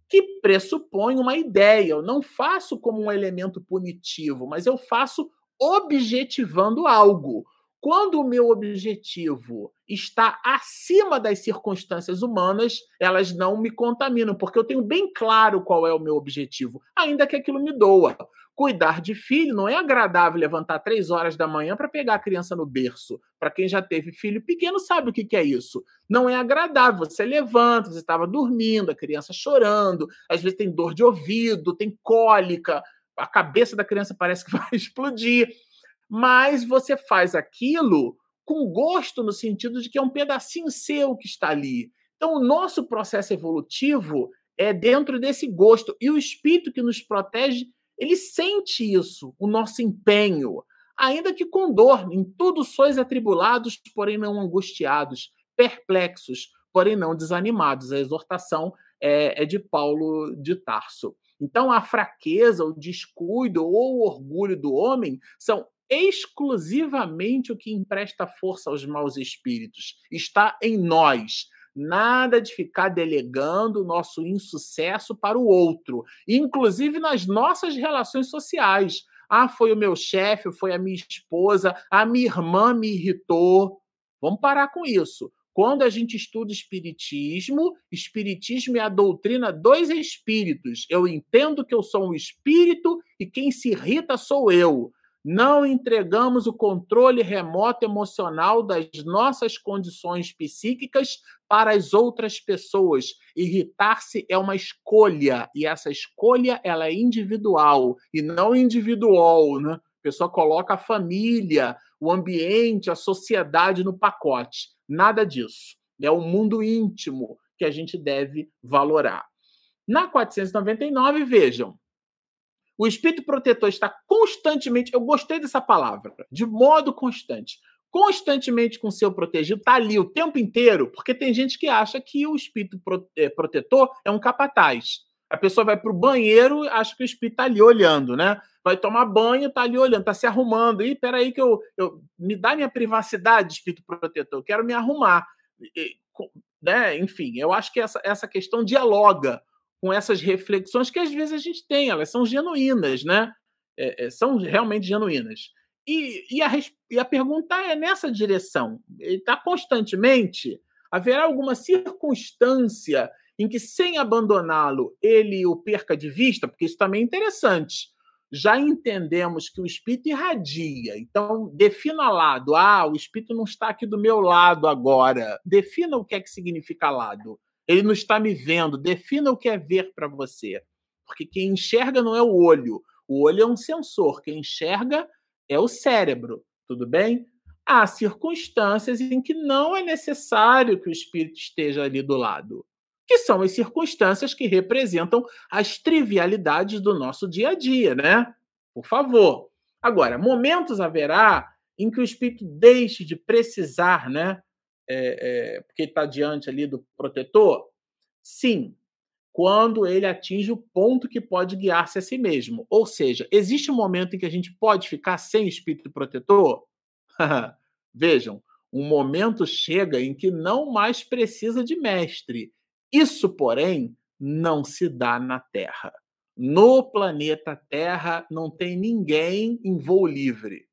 que pressupõe uma ideia. Eu não faço como um elemento punitivo, mas eu faço objetivando algo. Quando o meu objetivo está acima das circunstâncias humanas, elas não me contaminam, porque eu tenho bem claro qual é o meu objetivo, ainda que aquilo me doa. Cuidar de filho não é agradável levantar três horas da manhã para pegar a criança no berço. Para quem já teve filho pequeno, sabe o que, que é isso. Não é agradável. Você levanta, você estava dormindo, a criança chorando, às vezes tem dor de ouvido, tem cólica, a cabeça da criança parece que vai explodir. Mas você faz aquilo com gosto, no sentido de que é um pedacinho seu que está ali. Então, o nosso processo evolutivo é dentro desse gosto. E o espírito que nos protege ele sente isso, o nosso empenho, ainda que com dor. Em tudo sois atribulados, porém não angustiados, perplexos, porém não desanimados. A exortação é, é de Paulo de Tarso. Então, a fraqueza, o descuido ou o orgulho do homem são exclusivamente o que empresta força aos maus espíritos. Está em nós. Nada de ficar delegando o nosso insucesso para o outro, inclusive nas nossas relações sociais. Ah, foi o meu chefe, foi a minha esposa, a minha irmã me irritou. Vamos parar com isso. Quando a gente estuda espiritismo, espiritismo é a doutrina dos espíritos. Eu entendo que eu sou um espírito e quem se irrita sou eu não entregamos o controle remoto emocional das nossas condições psíquicas para as outras pessoas. Irritar-se é uma escolha e essa escolha ela é individual e não individual, né? A pessoa coloca a família, o ambiente, a sociedade no pacote. Nada disso. É o mundo íntimo que a gente deve valorar. Na 499, vejam, o espírito protetor está constantemente, eu gostei dessa palavra, de modo constante, constantemente com seu protegido, está ali o tempo inteiro, porque tem gente que acha que o espírito eh, protetor é um capataz. A pessoa vai para o banheiro, acha que o espírito está ali olhando, né? Vai tomar banho, está ali olhando, está se arrumando. E peraí que eu, eu me dá minha privacidade, espírito protetor. Eu quero me arrumar, e, né? Enfim, eu acho que essa, essa questão dialoga com essas reflexões que às vezes a gente tem, elas são genuínas, né? É, é, são realmente genuínas. E, e, a, e a pergunta é nessa direção. Ele está constantemente. Haverá alguma circunstância em que, sem abandoná-lo, ele o perca de vista? Porque isso também é interessante. Já entendemos que o espírito irradia. Então, defina lado. Ah, o espírito não está aqui do meu lado agora. Defina o que é que significa lado. Ele não está me vendo. Defina o que é ver para você. Porque quem enxerga não é o olho. O olho é um sensor. Quem enxerga é o cérebro. Tudo bem? Há circunstâncias em que não é necessário que o espírito esteja ali do lado, que são as circunstâncias que representam as trivialidades do nosso dia a dia, né? Por favor. Agora, momentos haverá em que o espírito deixe de precisar, né, é, é, porque está diante ali do protetor? Sim, quando ele atinge o ponto que pode guiar-se a si mesmo. Ou seja, existe um momento em que a gente pode ficar sem espírito protetor? Vejam, um momento chega em que não mais precisa de mestre. Isso, porém, não se dá na Terra. No planeta Terra não tem ninguém em voo livre.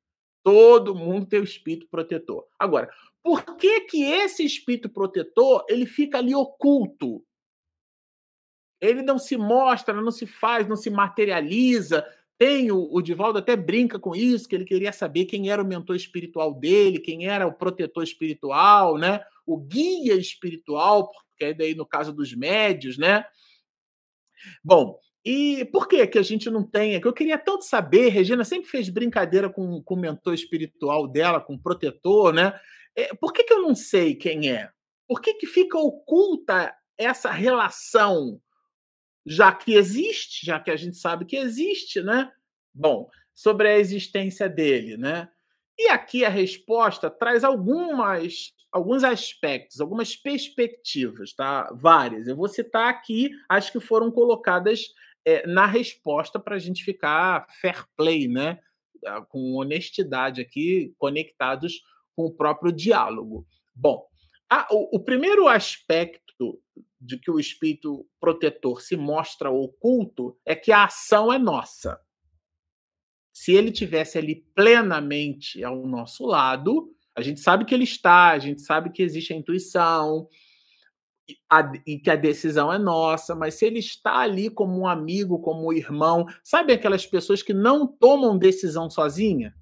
Todo mundo tem o espírito protetor. Agora, por que, que esse espírito protetor ele fica ali oculto? Ele não se mostra, não se faz, não se materializa. Tem o, o Divaldo até brinca com isso, que ele queria saber quem era o mentor espiritual dele, quem era o protetor espiritual, né? O guia espiritual, porque é daí no caso dos médios, né? Bom, e por que que a gente não tem? Que eu queria tanto saber, Regina sempre fez brincadeira com, com o mentor espiritual dela, com o protetor, né? É, por que, que eu não sei quem é? Por que, que fica oculta essa relação, já que existe, já que a gente sabe que existe, né? Bom, sobre a existência dele, né? E aqui a resposta traz algumas, alguns aspectos, algumas perspectivas, tá? Várias. Eu vou citar aqui as que foram colocadas é, na resposta para a gente ficar fair play, né? Ah, com honestidade aqui, conectados com o próprio diálogo. Bom, a, o, o primeiro aspecto de que o espírito protetor se mostra oculto é que a ação é nossa. Se ele tivesse ali plenamente ao nosso lado, a gente sabe que ele está, a gente sabe que existe a intuição a, e que a decisão é nossa, mas se ele está ali como um amigo, como um irmão, sabe aquelas pessoas que não tomam decisão sozinha?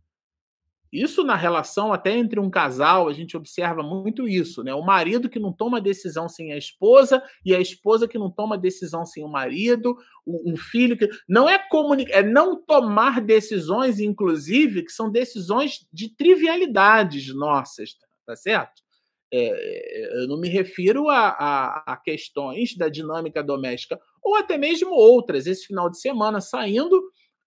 Isso na relação até entre um casal, a gente observa muito isso, né? O marido que não toma decisão sem a esposa e a esposa que não toma decisão sem o marido, um filho que não é comunicar, é não tomar decisões, inclusive, que são decisões de trivialidades nossas, tá certo? É, eu não me refiro a, a, a questões da dinâmica doméstica ou até mesmo outras. Esse final de semana saindo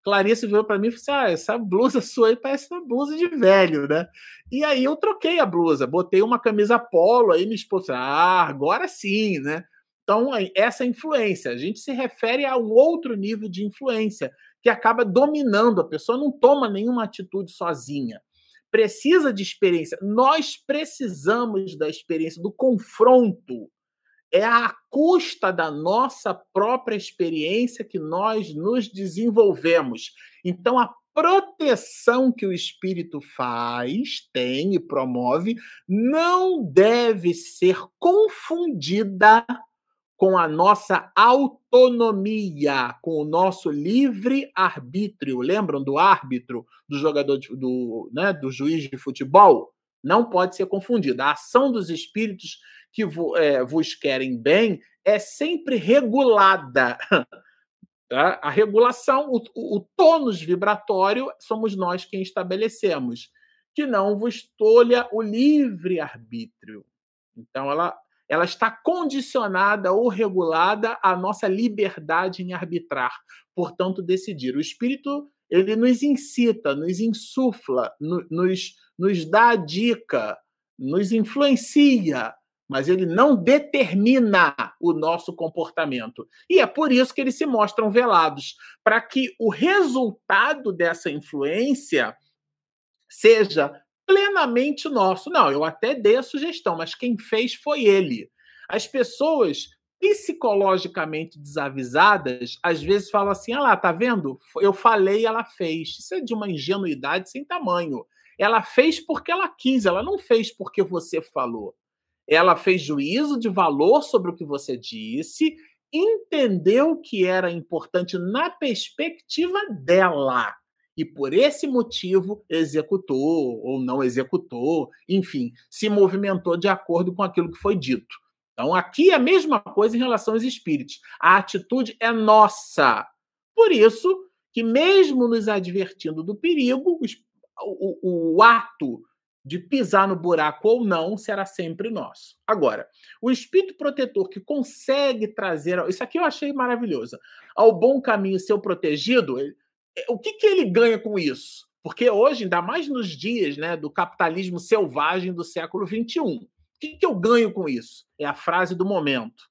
Clarice veio para mim e falou assim: ah, essa blusa sua aí parece uma blusa de velho, né? E aí eu troquei a blusa, botei uma camisa polo, aí minha esposa, ah, agora sim, né? Então, essa influência, a gente se refere a um outro nível de influência que acaba dominando, a pessoa não toma nenhuma atitude sozinha. Precisa de experiência. Nós precisamos da experiência, do confronto é a custa da nossa própria experiência que nós nos desenvolvemos. Então, a proteção que o espírito faz, tem e promove, não deve ser confundida com a nossa autonomia, com o nosso livre arbítrio. Lembram do árbitro, do jogador de, do, né, do juiz de futebol? Não pode ser confundida. A ação dos espíritos que é, vos querem bem é sempre regulada. Tá? A regulação, o, o tônus vibratório, somos nós quem estabelecemos. Que não vos tolha o livre-arbítrio. Então, ela, ela está condicionada ou regulada à nossa liberdade em arbitrar, portanto, decidir. O espírito ele nos incita, nos insufla, nos, nos dá a dica, nos influencia, mas ele não determina o nosso comportamento. E é por isso que eles se mostram velados para que o resultado dessa influência seja plenamente nosso. Não, eu até dei a sugestão, mas quem fez foi ele. As pessoas psicologicamente desavisadas, às vezes falam assim: ah lá, tá vendo? Eu falei, ela fez. Isso é de uma ingenuidade sem tamanho. Ela fez porque ela quis, ela não fez porque você falou. Ela fez juízo de valor sobre o que você disse, entendeu que era importante na perspectiva dela. E por esse motivo executou ou não executou, enfim, se movimentou de acordo com aquilo que foi dito. Então, aqui é a mesma coisa em relação aos espíritos. A atitude é nossa. Por isso que, mesmo nos advertindo do perigo, o, o, o ato de pisar no buraco ou não será sempre nosso. Agora, o espírito protetor que consegue trazer. Isso aqui eu achei maravilhoso. Ao bom caminho ser protegido, é, o que, que ele ganha com isso? Porque hoje, ainda mais nos dias né, do capitalismo selvagem do século XXI, o que, que eu ganho com isso? É a frase do momento.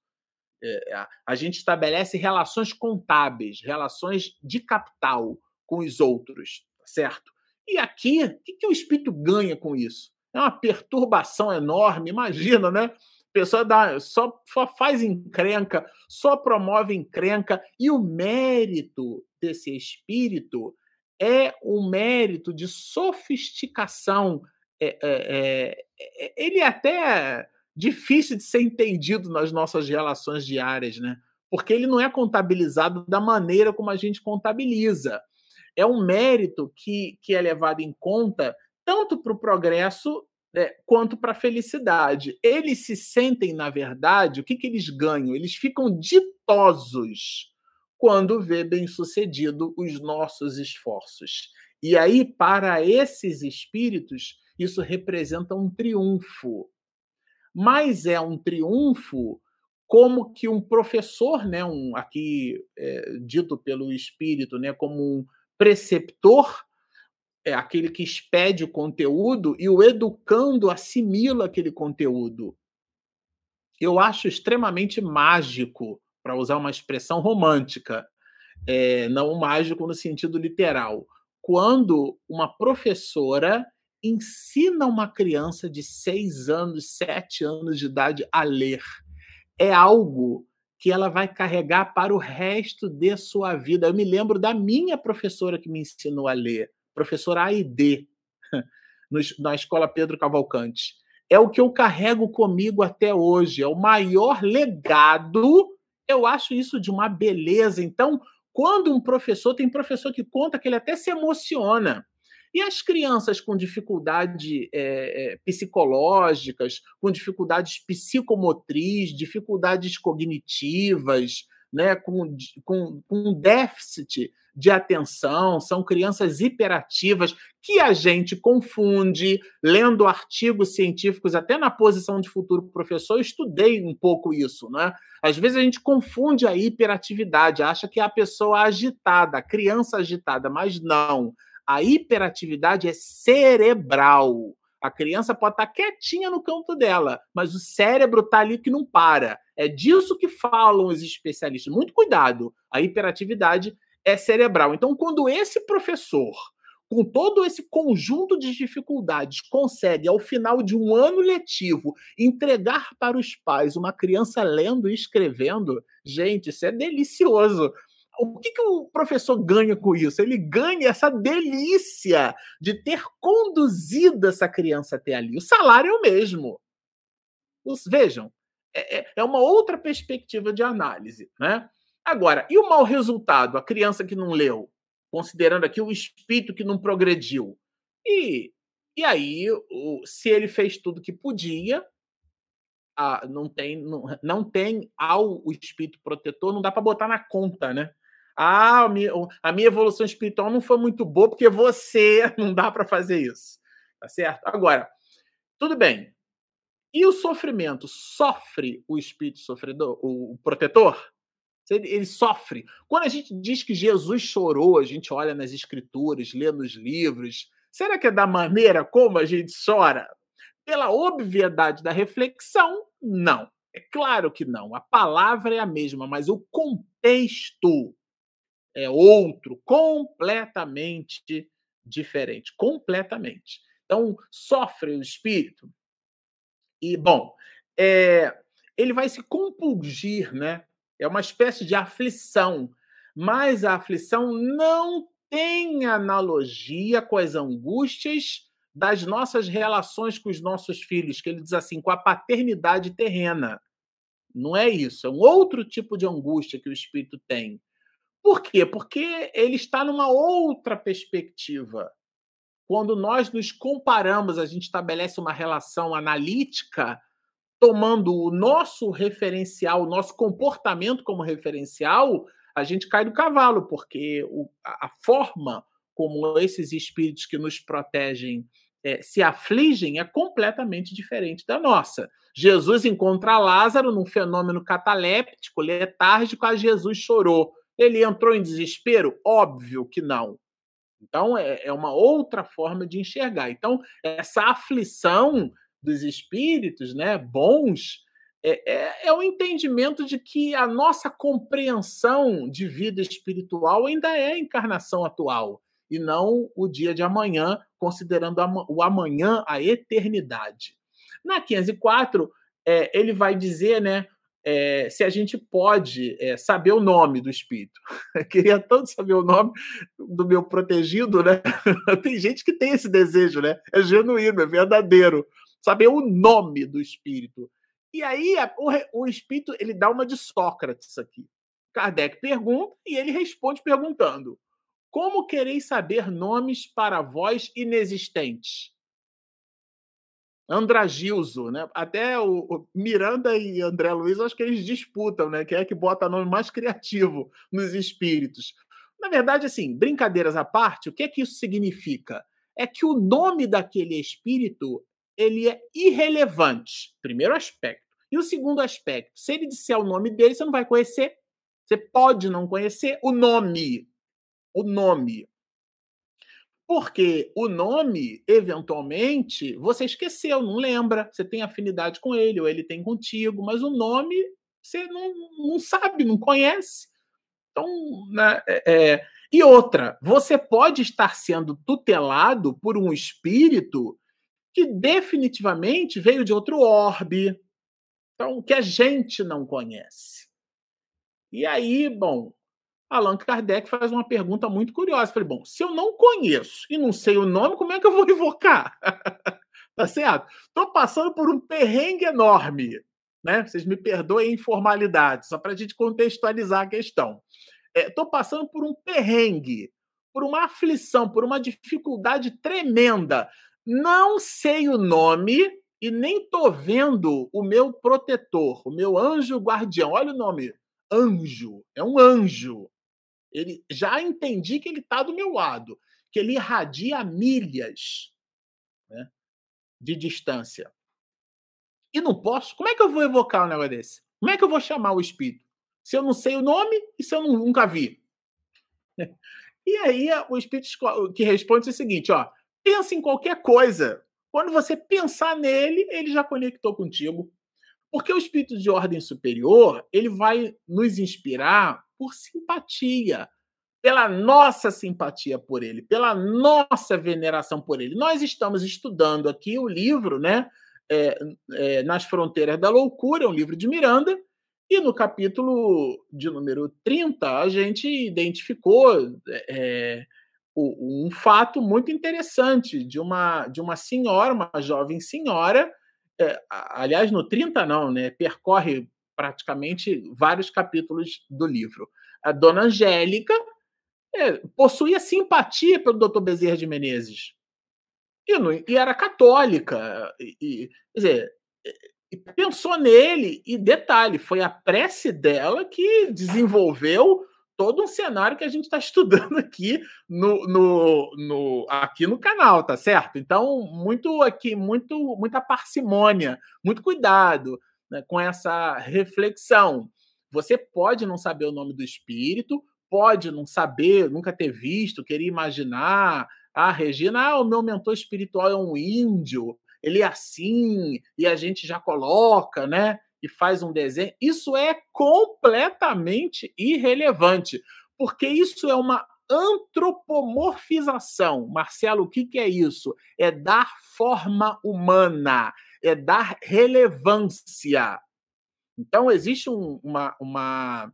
É, a gente estabelece relações contábeis, relações de capital com os outros, certo? E aqui, o que, que o espírito ganha com isso? É uma perturbação enorme, imagina, né? A pessoa dá, só, só faz encrenca, só promove encrenca, e o mérito desse espírito é um mérito de sofisticação. É, é, é, ele é até difícil de ser entendido nas nossas relações diárias, né? Porque ele não é contabilizado da maneira como a gente contabiliza é um mérito que, que é levado em conta tanto para o progresso né, quanto para a felicidade. Eles se sentem, na verdade, o que, que eles ganham? Eles ficam ditosos quando vê bem sucedido os nossos esforços. E aí, para esses espíritos, isso representa um triunfo. Mas é um triunfo como que um professor, né, um, aqui é, dito pelo espírito, né, como um preceptor é aquele que expede o conteúdo e o educando assimila aquele conteúdo. Eu acho extremamente mágico, para usar uma expressão romântica, é, não mágico no sentido literal, quando uma professora ensina uma criança de seis anos, sete anos de idade a ler. É algo que ela vai carregar para o resto de sua vida. Eu me lembro da minha professora que me ensinou a ler, professora Aide, na escola Pedro Cavalcante. É o que eu carrego comigo até hoje, é o maior legado. Eu acho isso de uma beleza. Então, quando um professor, tem professor que conta que ele até se emociona e as crianças com dificuldades é, psicológicas, com dificuldades psicomotriz, dificuldades cognitivas, né, com, com, com déficit de atenção, são crianças hiperativas que a gente confunde, lendo artigos científicos, até na posição de futuro professor, eu estudei um pouco isso, né? Às vezes a gente confunde a hiperatividade, acha que é a pessoa agitada, a criança agitada, mas não. A hiperatividade é cerebral. A criança pode estar quietinha no canto dela, mas o cérebro está ali que não para. É disso que falam os especialistas. Muito cuidado. A hiperatividade é cerebral. Então, quando esse professor, com todo esse conjunto de dificuldades, consegue, ao final de um ano letivo, entregar para os pais uma criança lendo e escrevendo, gente, isso é delicioso. O que, que o professor ganha com isso? Ele ganha essa delícia de ter conduzido essa criança até ali. O salário é o mesmo. Os, vejam, é, é, é uma outra perspectiva de análise. Né? Agora, e o mau resultado? A criança que não leu, considerando aqui o espírito que não progrediu. E, e aí, o, se ele fez tudo que podia, ah, não tem não, não tem ao o espírito protetor, não dá para botar na conta, né? Ah, a minha, evolução espiritual não foi muito boa porque você não dá para fazer isso. Tá certo? Agora, tudo bem. E o sofrimento? Sofre o espírito sofredor, o, protetor? Ele sofre. Quando a gente diz que Jesus chorou, a gente olha nas escrituras, lê nos livros. Será que é da maneira como a gente chora? Pela obviedade da reflexão, não. É claro que não. A palavra é a mesma, mas o contexto é outro, completamente diferente, completamente. Então, sofre o espírito. E, bom, é, ele vai se compungir, né? É uma espécie de aflição, mas a aflição não tem analogia com as angústias das nossas relações com os nossos filhos, que ele diz assim, com a paternidade terrena. Não é isso, é um outro tipo de angústia que o espírito tem. Por quê? Porque ele está numa outra perspectiva. Quando nós nos comparamos, a gente estabelece uma relação analítica, tomando o nosso referencial, o nosso comportamento como referencial, a gente cai do cavalo, porque o, a, forma como esses espíritos que nos protegem é, se afligem é completamente diferente da nossa. Jesus encontra Lázaro num fenômeno cataléptico, letárgico, a Jesus chorou. Ele entrou em desespero? Óbvio que não. Então, é, é uma outra forma de enxergar. Então, essa aflição dos espíritos né, bons é, é, é o entendimento de que a nossa compreensão de vida espiritual ainda é a encarnação atual e não o dia de amanhã, considerando o amanhã a eternidade. Na 504, é, ele vai dizer né, é, se a gente pode é, saber o nome do espírito. Eu queria tanto saber o nome do meu protegido, né? tem gente que tem esse desejo, né? É genuíno, é verdadeiro. Saber o nome do espírito. E aí o, o espírito ele dá uma de Sócrates aqui. Kardec pergunta e ele responde perguntando: Como quereis saber nomes para vós inexistentes? Andragilzo, né? Até o, Miranda e André Luiz, acho que eles disputam, né? Quem é que bota nome mais criativo nos espíritos. Na verdade, assim, brincadeiras à parte, o que é que isso significa? É que o nome daquele espírito ele é irrelevante. Primeiro aspecto. E o segundo aspecto, se ele disser o nome dele, você não vai conhecer. Você pode não conhecer o nome. O nome. Porque o nome, eventualmente, você esqueceu, não lembra. Você tem afinidade com ele, ou ele tem contigo, mas o nome você não, não sabe, não conhece. Então, né, é, é... e outra, você pode estar sendo tutelado por um espírito que definitivamente veio de outro orbe, então que a gente não conhece. E aí, bom, Allan Kardec faz uma pergunta muito curiosa. Falei, bom, se eu não conheço e não sei o nome, como é que eu vou invocar? tá certo? Estou passando por um perrengue enorme. Né? Vocês me perdoem a informalidade, só para a gente contextualizar a questão. Estou é, passando por um perrengue, por uma aflição, por uma dificuldade tremenda. Não sei o nome e nem estou vendo o meu protetor, o meu anjo guardião. Olha o nome, anjo, é um anjo. Ele já entendi que ele está do meu lado, que ele irradia milhas né, de distância. E não posso. Como é que eu vou evocar um negócio desse? Como é que eu vou chamar o espírito? Se eu não sei o nome e se eu nunca vi. E aí o espírito que responde é o seguinte: ó, pensa em qualquer coisa. Quando você pensar nele, ele já conectou contigo. Porque o espírito de ordem superior, ele vai nos inspirar por simpatia, pela nossa simpatia por ele, pela nossa veneração por ele. Nós estamos estudando aqui o livro, né? É, é, Nas Fronteiras da Loucura, um livro de Miranda, e no capítulo de número 30, a gente identificou é, um fato muito interessante de uma, de uma senhora, uma jovem senhora, é, aliás, no 30 não, né? Percorre praticamente vários capítulos do livro. A dona Angélica é, possuía simpatia pelo Dr. Bezerra de Menezes. E, não, e era católica. E, e, quer dizer, pensou nele, e detalhe, foi a prece dela que desenvolveu todo um cenário que a gente está estudando aqui no, no, no, aqui no canal, tá certo? Então, muito aqui, muito, muita parcimônia, muito cuidado né, com essa reflexão. Você pode não saber o nome do espírito, pode não saber, nunca ter visto, querer imaginar. Ah, Regina, ah, o meu mentor espiritual é um índio, ele é assim, e a gente já coloca, né? E faz um desenho. Isso é completamente irrelevante, porque isso é uma antropomorfização. Marcelo, o que, que é isso? É dar forma humana, é dar relevância. Então, existe um, uma, uma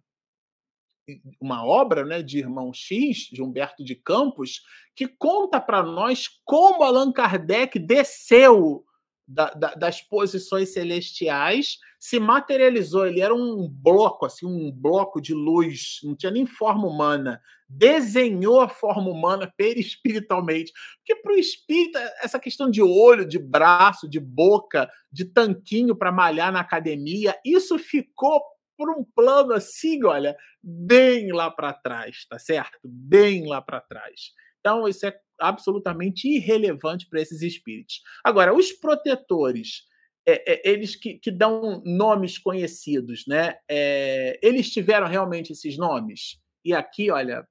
uma obra né, de Irmão X, de Humberto de Campos, que conta para nós como Allan Kardec desceu da, da, das posições celestiais, se materializou. Ele era um bloco, assim, um bloco de luz, não tinha nem forma humana. Desenhou a forma humana perispiritualmente. Porque para o espírita, essa questão de olho, de braço, de boca, de tanquinho para malhar na academia, isso ficou por um plano assim, olha, bem lá para trás, tá certo? Bem lá para trás. Então, isso é absolutamente irrelevante para esses espíritos. Agora, os protetores, é, é, eles que, que, dão nomes conhecidos, né? É, eles tiveram realmente esses nomes? E aqui, olha,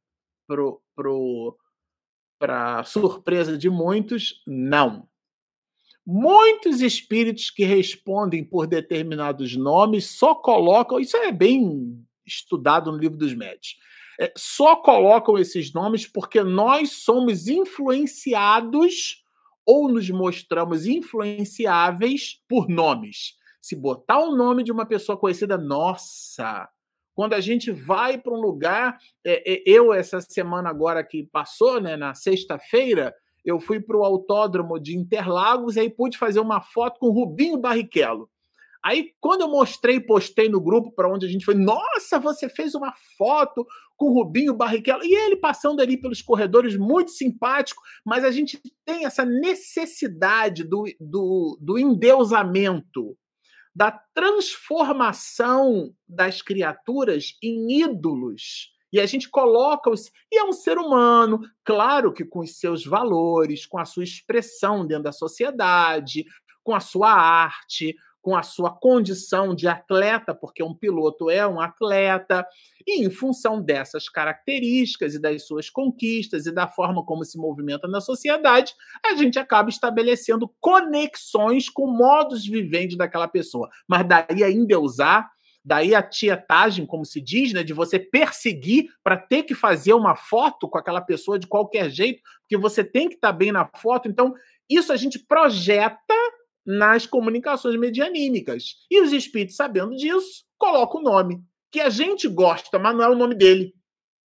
para pro, pro, surpresa de muitos, não. Muitos espíritos que respondem por determinados nomes só colocam, isso é bem estudado no livro dos médios, é, só colocam esses nomes porque nós somos influenciados ou nos mostramos influenciáveis por nomes. Se botar o nome de uma pessoa conhecida, nossa, quando a gente vai para um lugar, é, é, eu essa semana agora que passou, né, na sexta-feira, eu fui para o autódromo de Interlagos e aí pude fazer uma foto com Rubinho Barrichello. Aí, quando eu mostrei, postei no grupo para onde a gente foi, nossa, você fez uma foto com o Rubinho Barrichello. E ele passando ali pelos corredores, muito simpático, mas a gente tem essa necessidade do, do, do endeusamento, da transformação das criaturas em ídolos e a gente coloca os. E é um ser humano, claro que com os seus valores, com a sua expressão dentro da sociedade, com a sua arte, com a sua condição de atleta, porque um piloto é um atleta, e em função dessas características e das suas conquistas e da forma como se movimenta na sociedade, a gente acaba estabelecendo conexões com modos viventes daquela pessoa. Mas daí a endeusar Daí a tietagem, como se diz, né, de você perseguir para ter que fazer uma foto com aquela pessoa de qualquer jeito, porque você tem que estar tá bem na foto. Então, isso a gente projeta nas comunicações medianímicas. E os espíritos, sabendo disso, colocam o nome, que a gente gosta, mas não é o nome dele.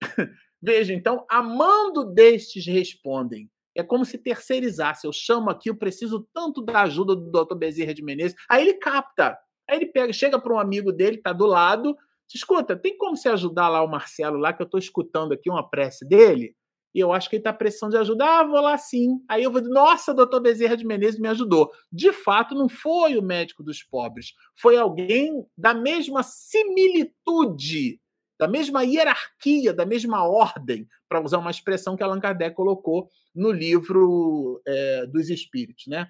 Veja, então, amando destes respondem. É como se terceirizasse. Eu chamo aqui, eu preciso tanto da ajuda do Dr. Bezerra de Menezes. Aí ele capta. Aí ele pega, chega para um amigo dele, tá do lado, escuta, tem como você ajudar lá o Marcelo lá, que eu estou escutando aqui uma prece dele, e eu acho que ele está precisando de ajuda. Ah, vou lá sim. Aí eu vou nossa, doutor Bezerra de Menezes me ajudou. De fato, não foi o médico dos pobres, foi alguém da mesma similitude da mesma hierarquia, da mesma ordem, para usar uma expressão que Allan Kardec colocou no livro é, dos Espíritos. Né?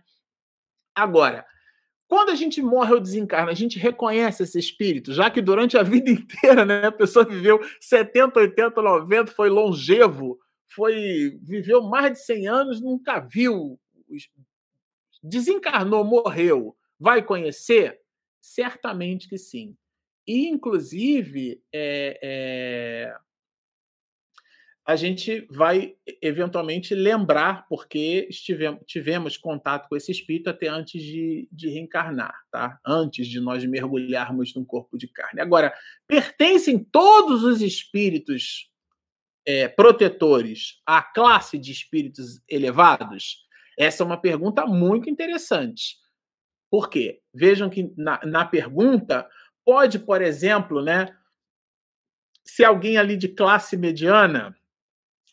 Agora, quando a gente morre ou desencarna, a gente reconhece esse espírito, já que durante a vida inteira né, a pessoa viveu 70, 80, 90, foi longevo, foi viveu mais de 100 anos, nunca viu, desencarnou, morreu, vai conhecer? Certamente que sim. E, inclusive, é, é, a gente vai eventualmente lembrar, porque estivemos, tivemos contato com esse espírito até antes de, de reencarnar, tá? Antes de nós mergulharmos num corpo de carne. Agora, pertencem todos os espíritos é, protetores à classe de espíritos elevados? Essa é uma pergunta muito interessante. Por quê? Vejam que na, na pergunta pode, por exemplo, né, se alguém ali de classe mediana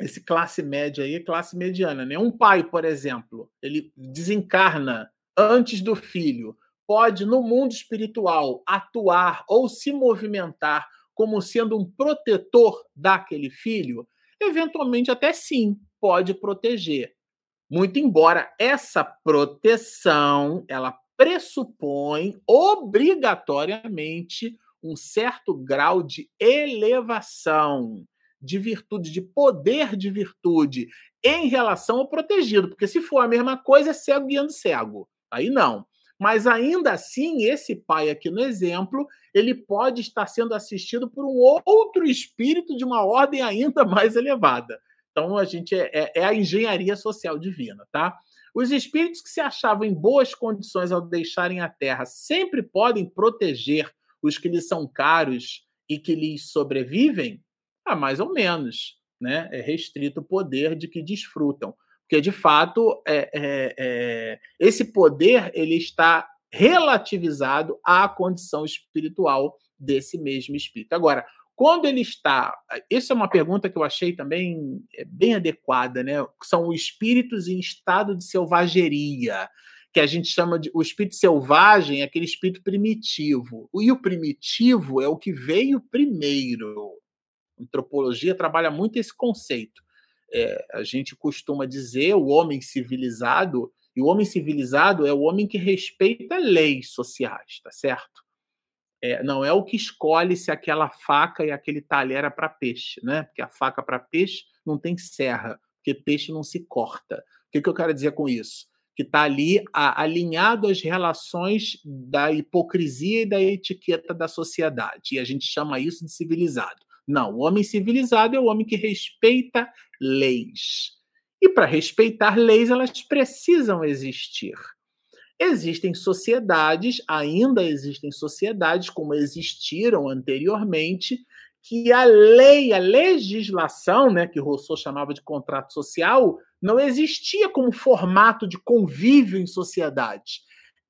esse classe média aí, classe mediana, né? Um pai, por exemplo, ele desencarna antes do filho, pode no mundo espiritual atuar ou se movimentar como sendo um protetor daquele filho, eventualmente até sim pode proteger. Muito embora essa proteção, ela pressupõe obrigatoriamente um certo grau de elevação de virtude, de poder de virtude em relação ao protegido, porque se for a mesma coisa, é cego guiando cego. Aí não. Mas ainda assim, esse pai aqui no exemplo, ele pode estar sendo assistido por um outro espírito de uma ordem ainda mais elevada. Então a gente é, é, é a engenharia social divina, tá? Os espíritos que se achavam em boas condições ao deixarem a Terra sempre podem proteger os que lhes são caros e que lhes sobrevivem? Ah, mais ou menos. Né? É restrito o poder de que desfrutam. Porque, de fato, é, é, é, esse poder ele está relativizado à condição espiritual desse mesmo espírito. Agora, quando ele está. Essa é uma pergunta que eu achei também é, bem adequada, né? São os espíritos em estado de selvageria, que a gente chama de. O espírito selvagem é aquele espírito primitivo. E o primitivo é o que veio primeiro antropologia trabalha muito esse conceito. É, a gente costuma dizer o homem civilizado, e o homem civilizado é o homem que respeita leis sociais, tá certo? É, não é o que escolhe se aquela faca e aquele talher é para peixe, né? Porque a faca para peixe não tem serra, porque peixe não se corta. O que, que eu quero dizer com isso? Que está ali a, alinhado às relações da hipocrisia e da etiqueta da sociedade. E a gente chama isso de civilizado. Não, o homem civilizado é o homem que respeita leis. E para respeitar leis, elas precisam existir. Existem sociedades, ainda existem sociedades, como existiram anteriormente, que a lei, a legislação, né, que Rousseau chamava de contrato social, não existia como formato de convívio em sociedade.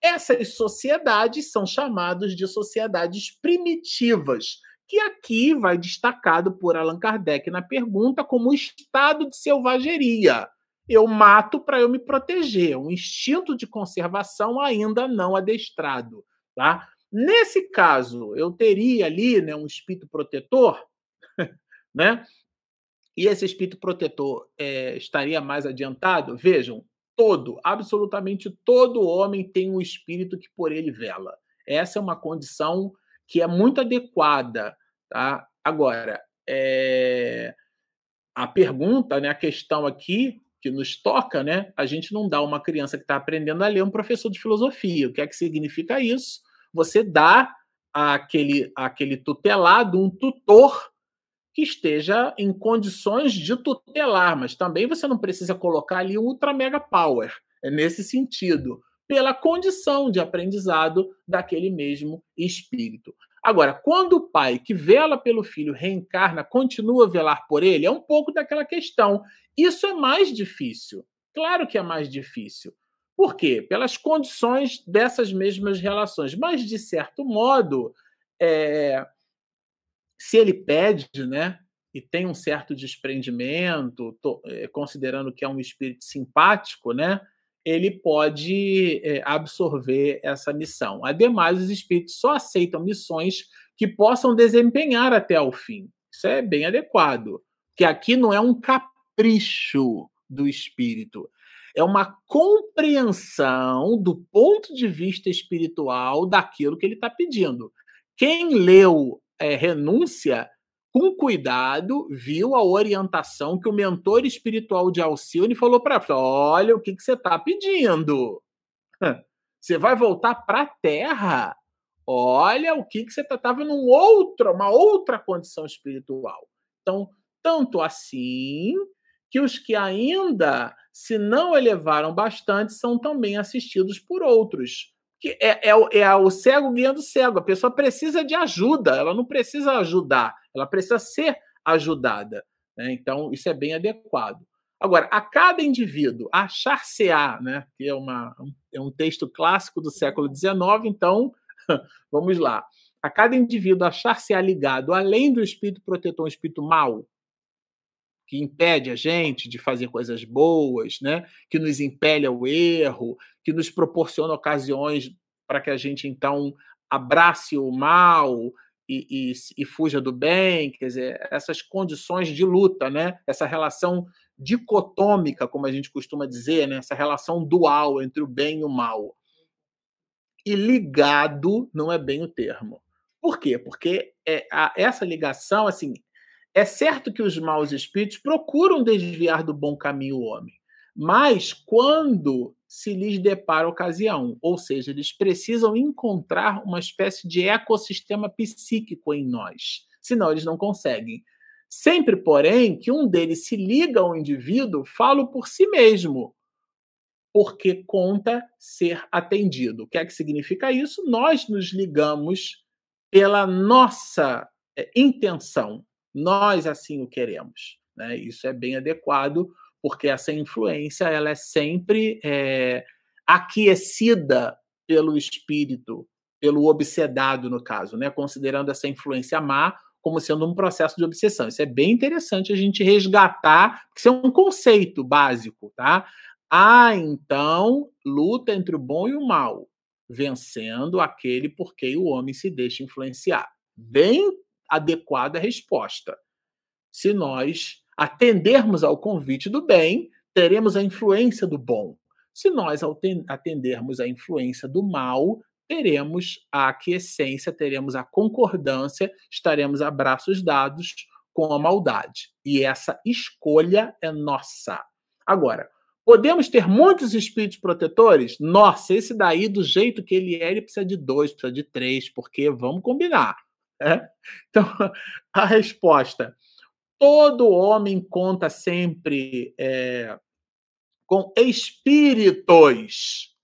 Essas sociedades são chamadas de sociedades primitivas, que aqui vai destacado por Allan Kardec na pergunta como estado de selvageria. Eu mato para eu me proteger, um instinto de conservação ainda não adestrado. Tá? Nesse caso, eu teria ali né, um espírito protetor, né? e esse espírito protetor é, estaria mais adiantado? Vejam, todo, absolutamente todo homem tem um espírito que por ele vela. Essa é uma condição que é muito adequada. Tá? Agora, é... a pergunta, né, a questão aqui que nos toca, né, a gente não dá uma criança que está aprendendo a ler um professor de filosofia. O que é que significa isso? Você dá àquele, àquele tutelado um tutor que esteja em condições de tutelar, mas também você não precisa colocar ali um ultra mega power. É nesse sentido, pela condição de aprendizado daquele mesmo espírito. Agora, quando o pai que vela pelo filho reencarna, continua a velar por ele, é um pouco daquela questão. Isso é mais difícil. Claro que é mais difícil. Por quê? Pelas condições dessas mesmas relações. Mas, de certo modo, é... se ele pede, né, e tem um certo desprendimento, tô, é, considerando que é um espírito simpático, né, ele pode é, absorver essa missão. Ademais, os espíritos só aceitam missões que possam desempenhar até o fim. Isso é bem adequado. Que aqui não é um capricho do espírito, é uma compreensão do ponto de vista espiritual daquilo que ele está pedindo. Quem leu é, Renúncia, com cuidado, viu a orientação que o mentor espiritual de Alcione falou para ela: olha o que, que você está pedindo. Você vai voltar para a Terra. Olha o que, que você estava tá, num outro, uma outra condição espiritual. Então, tanto assim que os que ainda se não elevaram bastante são também assistidos por outros. Que é, é, é o cego guiando o cego. A pessoa precisa de ajuda, ela não precisa ajudar, ela precisa ser ajudada. Né? Então, isso é bem adequado. Agora, a cada indivíduo achar-se-á, né, que é, uma, é um texto clássico do século XIX, então, vamos lá. A cada indivíduo achar-se-á ligado, além do espírito protetor, um espírito mau, que impede a gente de fazer coisas boas, né? que nos impele ao erro, que nos proporciona ocasiões para que a gente, então, abrace o mal e, e, e, fuja do bem, quer dizer, essas condições de luta, né? essa relação dicotômica, como a gente costuma dizer, né? essa relação dual entre o bem e o mal. E ligado não é bem o termo. Por quê? Porque é, a, essa ligação, assim, é certo que os maus espíritos procuram desviar do bom caminho o homem, mas quando se lhes depara a ocasião, ou seja, eles precisam encontrar uma espécie de ecossistema psíquico em nós, senão eles não conseguem. Sempre, porém, que um deles se liga ao indivíduo, falo por si mesmo, porque conta ser atendido. O que é que significa isso? Nós nos ligamos pela nossa é, intenção, nós assim o queremos. Né? Isso é bem adequado, porque essa influência ela é sempre é, aquecida pelo espírito, pelo obsedado, no caso, né? considerando essa influência má como sendo um processo de obsessão. Isso é bem interessante a gente resgatar, porque isso é um conceito básico. Tá? Há, então, luta entre o bom e o mal, vencendo aquele por quem o homem se deixa influenciar. Bem adequada resposta. Se nós atendermos ao convite do bem, teremos a influência do bom. Se nós atendermos à influência do mal, teremos a aquiescência, teremos a concordância, estaremos a braços dados com a maldade. E essa escolha é nossa. Agora, podemos ter muitos espíritos protetores? Nossa, esse daí, do jeito que ele é, ele precisa de dois, precisa de três, porque vamos combinar. É? Então, a resposta: todo homem conta sempre é, com espíritos.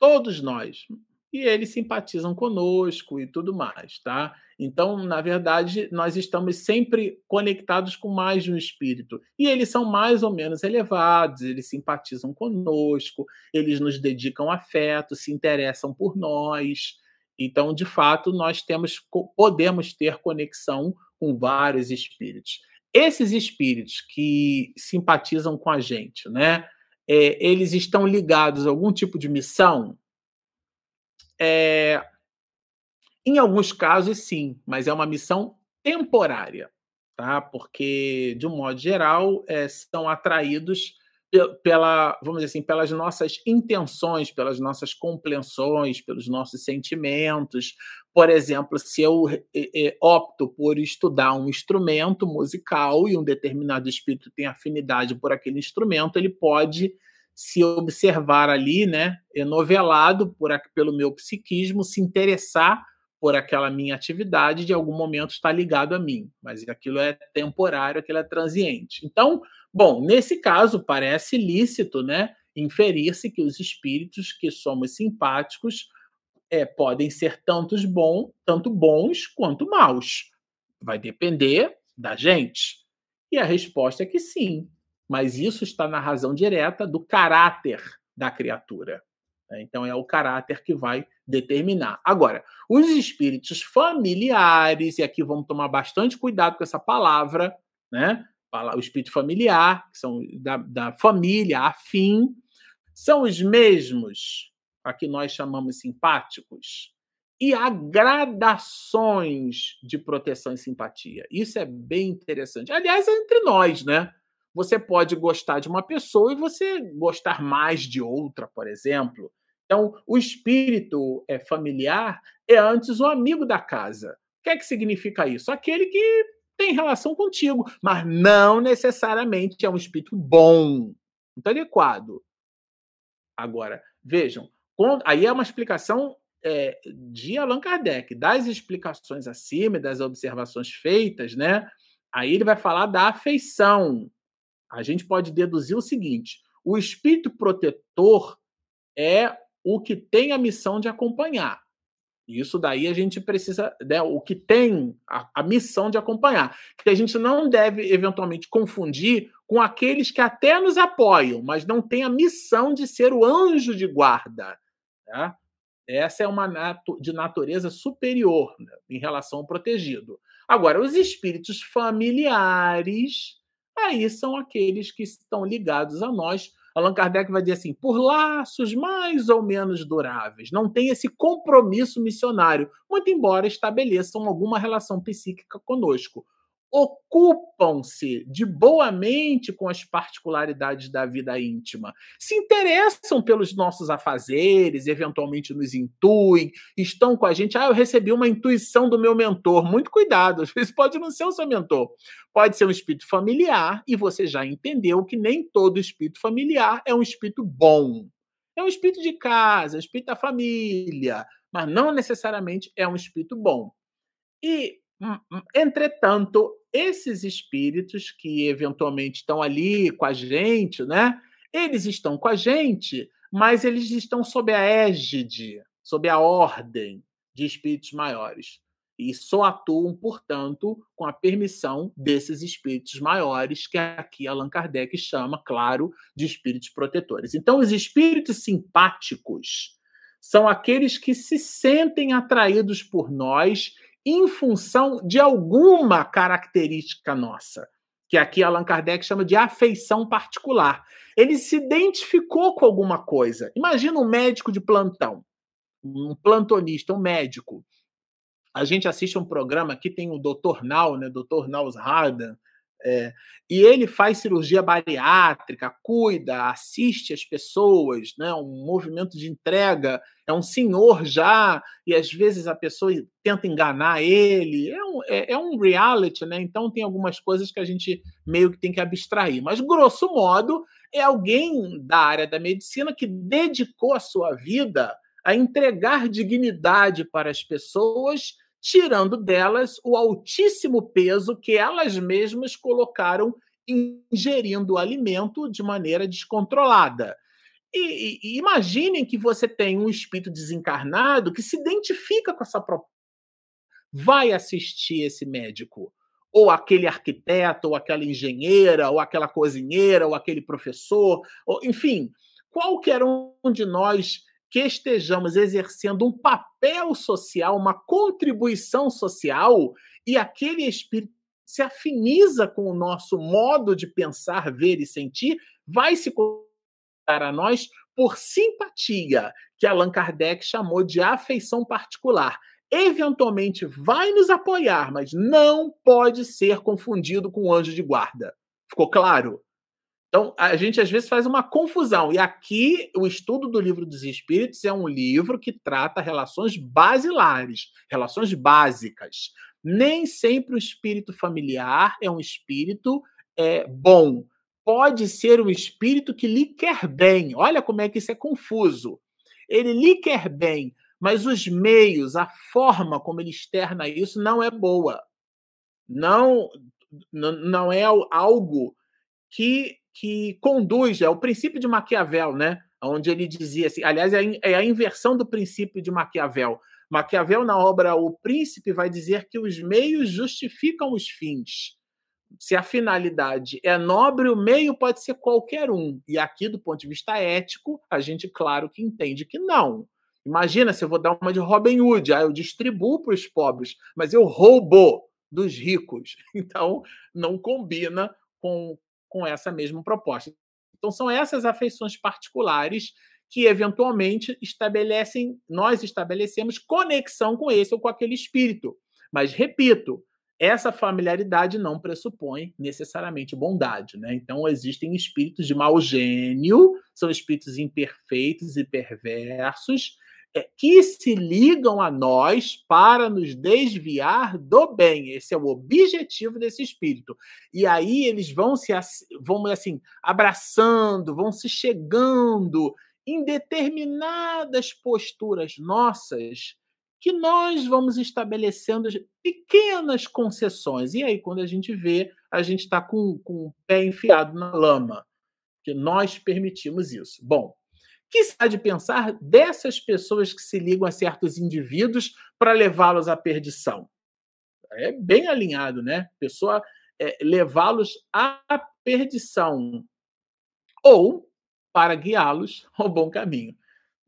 Todos nós. E eles simpatizam conosco e tudo mais, tá? Então, na verdade, nós estamos sempre conectados com mais de um espírito. E eles são mais ou menos elevados, eles simpatizam conosco, eles nos dedicam afeto, se interessam por nós. Então, de fato, nós temos, podemos ter conexão com vários espíritos. Esses espíritos que simpatizam com a gente, né? É, eles estão ligados a algum tipo de missão? É, em alguns casos, sim, mas é uma missão temporária, tá? Porque, de um modo geral, é, são atraídos pela, vamos dizer assim, pelas nossas intenções, pelas nossas compreensões, pelos nossos sentimentos. Por exemplo, se eu opto por estudar um instrumento musical e um determinado espírito tem afinidade por aquele instrumento, ele pode se observar ali, né, novelado por, pelo meu psiquismo, se interessar por aquela minha atividade, de algum momento está ligado a mim, mas aquilo é temporário, aquilo é transiente. Então, Bom, nesse caso, parece lícito, né? Inferir-se que os espíritos que somos simpáticos é, podem ser tantos bom, tanto bons quanto maus. Vai depender da gente. E a resposta é que sim, mas isso está na razão direta do caráter da criatura. Né? Então é o caráter que vai determinar. Agora, os espíritos familiares, e aqui vamos tomar bastante cuidado com essa palavra, né? o espírito familiar, que são da, da família, afim, são os mesmos a que nós chamamos simpáticos? E há gradações de proteção e simpatia. Isso é bem interessante. Aliás, é entre nós, né? Você pode gostar de uma pessoa e você gostar mais de outra, por exemplo. Então, o espírito é, familiar é antes o amigo da casa. O que é que significa isso? Aquele que tem relação contigo, mas não necessariamente é um espírito bom, muito adequado. Agora, vejam, aí é uma explicação é, de Allan Kardec, das explicações acima e das observações feitas, né? Aí ele vai falar da afeição. A gente pode deduzir o seguinte: o espírito protetor é o que tem a missão de acompanhar. Isso daí a gente precisa, né, o que tem a, a, missão de acompanhar, que a gente não deve eventualmente confundir com aqueles que até nos apoiam, mas não têm a missão de ser o anjo de guarda. Né? Essa é uma de natureza superior né, em relação ao protegido. Agora, os espíritos familiares, aí são aqueles que estão ligados a nós. Allan Kardec vai dizer assim: por laços mais ou menos duráveis, não tem esse compromisso missionário, muito embora estabeleçam alguma relação psíquica conosco ocupam-se de boamente com as particularidades da vida íntima, se interessam pelos nossos afazeres, eventualmente nos intuem, estão com a gente. Ah, eu recebi uma intuição do meu mentor. Muito cuidado, às vezes pode não ser o seu mentor. Pode ser um espírito familiar, e você já entendeu que nem todo espírito familiar é um espírito bom. É um espírito de casa, é um espírito da família, mas não necessariamente é um espírito bom. E entretanto, esses espíritos que eventualmente estão ali com a gente, né? Eles estão com a gente, mas eles estão sob a égide, sob a ordem de espíritos maiores. E só atuam, portanto, com a permissão desses espíritos maiores, que aqui Allan Kardec chama, claro, de espíritos protetores. Então, os espíritos simpáticos são aqueles que se sentem atraídos por nós em função de alguma característica nossa, que aqui Allan Kardec chama de afeição particular. Ele se identificou com alguma coisa. Imagina um médico de plantão, um plantonista, um médico. A gente assiste um programa aqui, tem o Dr. Nau, né? Dr. Naus Hardan, é, e ele faz cirurgia bariátrica, cuida, assiste as pessoas, né? um movimento de entrega. É um senhor já, e às vezes a pessoa tenta enganar ele. É um, é, é um reality, né? então tem algumas coisas que a gente meio que tem que abstrair. Mas, grosso modo, é alguém da área da medicina que dedicou a sua vida a entregar dignidade para as pessoas tirando delas o altíssimo peso que elas mesmas colocaram ingerindo alimento de maneira descontrolada. E, e, imaginem que você tem um espírito desencarnado que se identifica com essa proposta. Vai assistir esse médico, ou aquele arquiteto, ou aquela engenheira, ou aquela cozinheira, ou aquele professor, ou, enfim, qualquer um de nós que estejamos exercendo um papel social, uma contribuição social, e aquele espírito se afiniza com o nosso modo de pensar, ver e sentir, vai se para a nós por simpatia, que Allan Kardec chamou de afeição particular. Eventualmente vai nos apoiar, mas não pode ser confundido com o anjo de guarda. Ficou claro? Então, a gente às vezes faz uma confusão. E aqui, o estudo do livro dos espíritos é um livro que trata relações basilares, relações básicas. Nem sempre o espírito familiar é um espírito é, bom. Pode ser um espírito que lhe quer bem. Olha como é que isso é confuso. Ele lhe quer bem, mas os meios, a forma como ele externa isso não é boa. Não, não é algo que que conduz, é o princípio de Maquiavel, né? Onde ele dizia assim, aliás, é, é a inversão do princípio de Maquiavel. Maquiavel, na obra O Príncipe, vai dizer que os meios justificam os fins. Se a finalidade é nobre, o meio pode ser qualquer um. E aqui, do ponto de vista ético, a gente, claro, que entende que não. Imagina se eu vou dar uma de Robin Hood, ah, eu distribuo para os pobres, mas eu roubo dos ricos. Então, não combina com, com essa mesma proposta. Então, são essas afeições particulares que eventualmente estabelecem, nós estabelecemos conexão com esse ou com aquele espírito. Mas repito, essa familiaridade não pressupõe necessariamente bondade, né? Então existem espíritos de mau gênio, são espíritos imperfeitos e perversos que se ligam a nós para nos desviar do bem. Esse é o objetivo desse espírito. E aí eles vão se vão assim abraçando, vão se chegando em determinadas posturas nossas que nós vamos estabelecendo pequenas concessões. E aí, quando a gente vê, a gente está com, com o pé enfiado na lama, que nós permitimos isso. Bom, que há de pensar dessas pessoas que se ligam a certos indivíduos para levá-los à perdição? É bem alinhado, né? Pessoa é, levá-los à perdição ou para guiá-los ao bom caminho.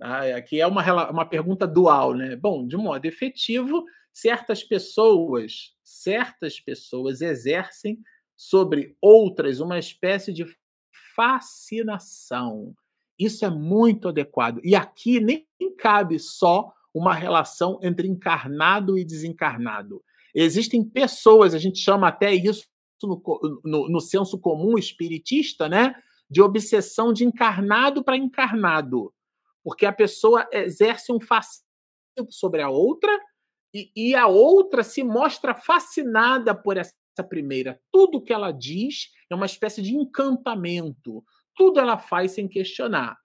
Ah, aqui é uma, uma pergunta dual, né? Bom, de modo efetivo, certas pessoas, certas pessoas exercem sobre outras uma espécie de fascinação. Isso é muito adequado. E aqui nem cabe só uma relação entre encarnado e desencarnado. Existem pessoas, a gente chama até isso no, no, no senso comum espiritista, né? De obsessão de encarnado para encarnado porque a pessoa exerce um fascínio sobre a outra e, e a outra se mostra fascinada por essa primeira. Tudo que ela diz é uma espécie de encantamento. Tudo ela faz sem questionar.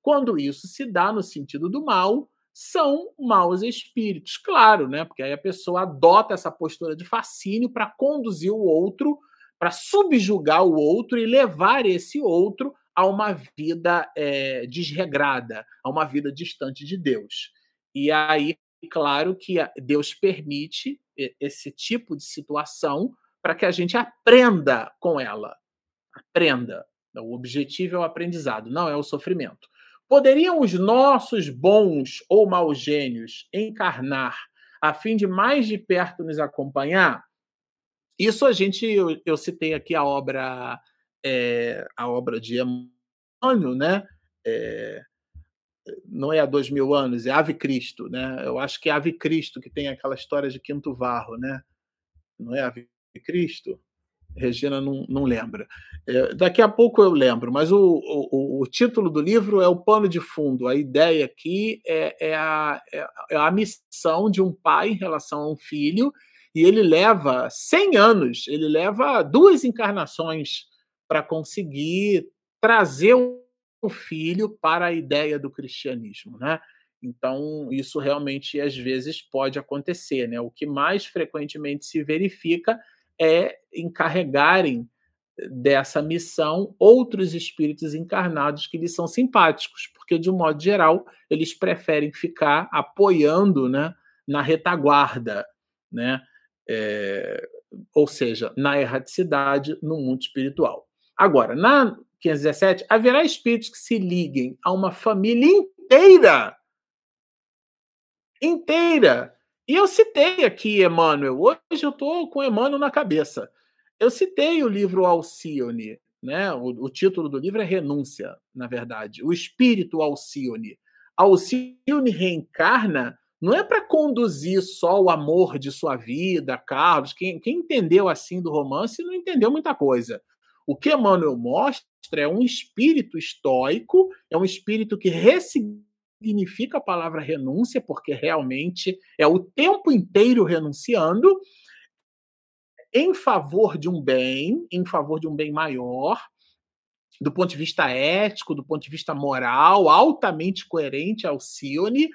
Quando isso se dá no sentido do mal, são maus espíritos, claro, né? Porque aí a pessoa adota essa postura de fascínio para conduzir o outro, para subjugar o outro e levar esse outro a uma vida é, desregrada, a uma vida distante de Deus. E aí, claro que Deus permite esse tipo de situação para que a gente aprenda com ela. Aprenda. O objetivo é o aprendizado, não é o sofrimento. Poderiam os nossos bons ou maus gênios encarnar a fim de mais de perto nos acompanhar? Isso a gente, eu, eu citei aqui a obra é, a obra de Emmanuel, né? É, não é há dois mil anos, é Ave Cristo, né? Eu acho que é Ave Cristo que tem aquela história de Quinto Varro, né? Não é Ave Cristo? Regina não, não lembra. É, daqui a pouco eu lembro, mas o, o, o, título do livro é o pano de fundo. A ideia aqui é, é, a, é, é a missão de um pai em relação a um filho, e ele leva 100 anos, ele leva duas encarnações para conseguir trazer o filho para a ideia do cristianismo, né? Então, isso realmente às vezes pode acontecer, né? O que mais frequentemente se verifica é encarregarem dessa missão outros espíritos encarnados que lhes são simpáticos, porque de um modo geral eles preferem ficar apoiando, né, na retaguarda, né? É, ou seja, na erraticidade no mundo espiritual. Agora, na 517, haverá espíritos que se liguem a uma família inteira. Inteira. E eu citei aqui Emmanuel. Hoje eu estou com Emmanuel na cabeça. Eu citei o livro Alcione. Né? O, o, título do livro é Renúncia, na verdade. O espírito Alcione. Alcione reencarna não é para conduzir só o amor de sua vida, Carlos. Quem, quem entendeu assim do romance não entendeu muita coisa. O que Emmanuel mostra é um espírito estoico, é um espírito que ressignifica a palavra renúncia, porque realmente é o tempo inteiro renunciando em favor de um bem, em favor de um bem maior, do ponto de vista ético, do ponto de vista moral, altamente coerente ao Cione,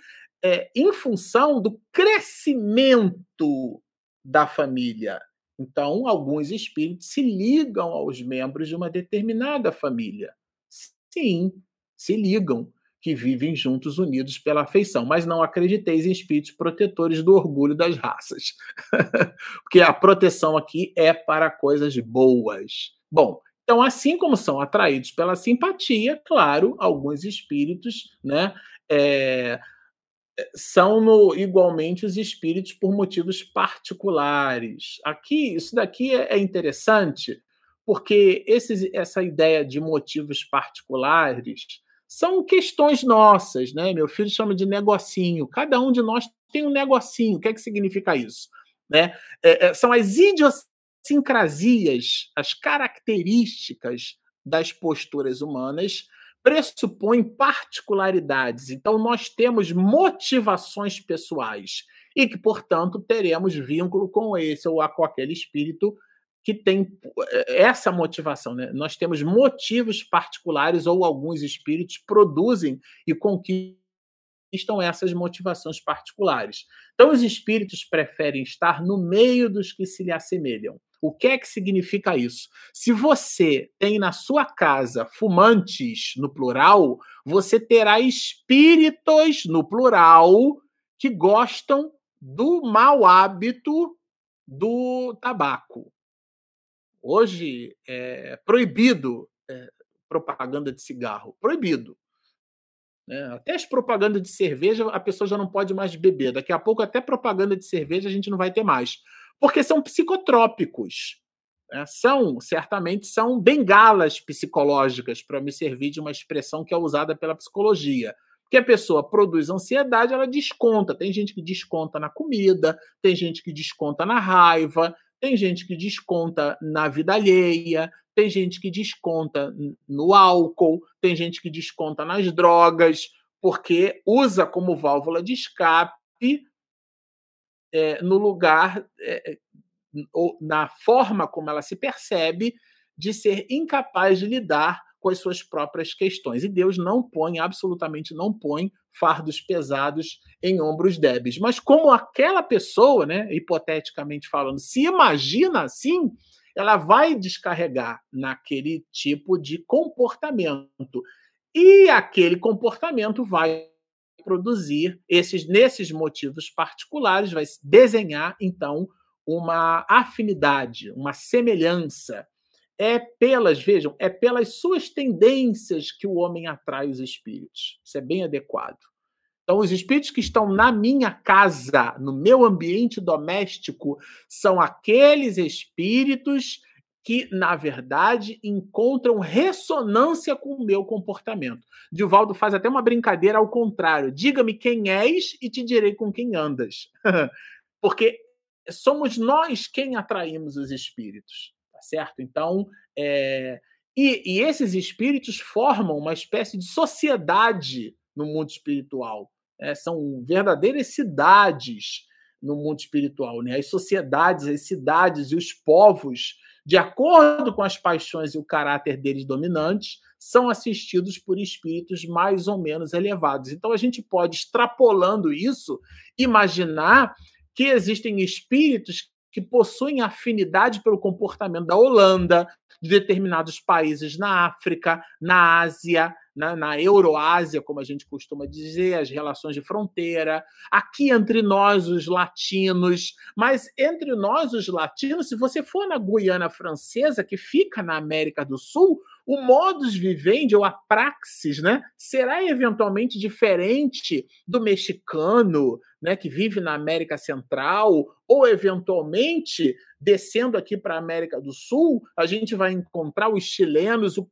é, em função do crescimento da família. Então, alguns espíritos se ligam aos membros de uma determinada família. Sim, se ligam, que vivem juntos, unidos pela afeição. Mas não acrediteis em espíritos protetores do orgulho das raças. Porque a proteção aqui é para coisas boas. Bom, então, assim como são atraídos pela simpatia, claro, alguns espíritos, né? É, são no, igualmente os espíritos por motivos particulares. Aqui, isso daqui é, é interessante, porque essa ideia de motivos particulares são questões nossas, né? Meu filho chama de negocinho. Cada um de nós tem um negocinho. O que é que significa isso? Né? É, é, são as idiosincrasias, as características das posturas humanas pressupõem particularidades. Então, nós temos motivações pessoais e que, portanto, teremos vínculo com esse ou com aquele espírito que tem eh, essa motivação. Né? Nós temos motivos particulares ou alguns espíritos produzem e conquistam essas motivações particulares. Então, os espíritos preferem estar no meio dos que se lhe assemelham. O que é que significa isso? Se você tem na sua casa fumantes, no plural, você terá espíritos, no plural, que gostam do mau hábito do tabaco. Hoje é proibido é, propaganda de cigarro. Proibido. É, até as propagandas de cerveja a pessoa já não pode mais beber. Daqui a pouco, até propaganda de cerveja a gente não vai ter mais. Porque são psicotrópicos. Né? São, certamente, são bengalas psicológicas, para me servir de uma expressão que é usada pela psicologia. Porque a pessoa produz ansiedade, ela desconta. Tem gente que desconta na comida, tem gente que desconta na raiva, tem gente que desconta na vida alheia, tem gente que desconta no álcool, tem gente que desconta nas drogas, porque usa como válvula de escape é, no lugar, é, ou na forma como ela se percebe, de ser incapaz de lidar com as suas próprias questões. E Deus não põe, absolutamente não põe, fardos pesados em ombros débeis. Mas como aquela pessoa, né, hipoteticamente falando, se imagina assim, ela vai descarregar naquele tipo de comportamento. E aquele comportamento vai produzir esses nesses motivos particulares, vai desenhar então uma afinidade, uma semelhança é pelas, vejam, é pelas suas tendências que o homem atrai os espíritos. Isso é bem adequado. Então, os espíritos que estão na minha casa, no meu ambiente doméstico, são aqueles espíritos que, na verdade, encontram ressonância com o meu comportamento. Divaldo faz até uma brincadeira ao contrário. Diga-me quem és e te direi com quem andas. Porque somos nós quem atraímos os espíritos certo? Então, é, e, e esses espíritos formam uma espécie de sociedade no mundo espiritual. Né? São verdadeiras cidades no mundo espiritual. Né? As sociedades, as cidades e os povos, de acordo com as paixões e o caráter deles dominantes, são assistidos por espíritos mais ou menos elevados. Então a gente pode, extrapolando isso, imaginar que existem espíritos que possuem afinidade pelo comportamento da Holanda, de determinados países na África, na Ásia, na, na Euroásia, como a gente costuma dizer, as relações de fronteira, aqui entre nós, os latinos, mas entre nós, os latinos, se você for na Guiana Francesa, que fica na América do Sul, o modus vivendi ou a praxis, né, será eventualmente diferente do mexicano, né, que vive na América Central, ou eventualmente descendo aqui para a América do Sul, a gente vai encontrar os chilenos, o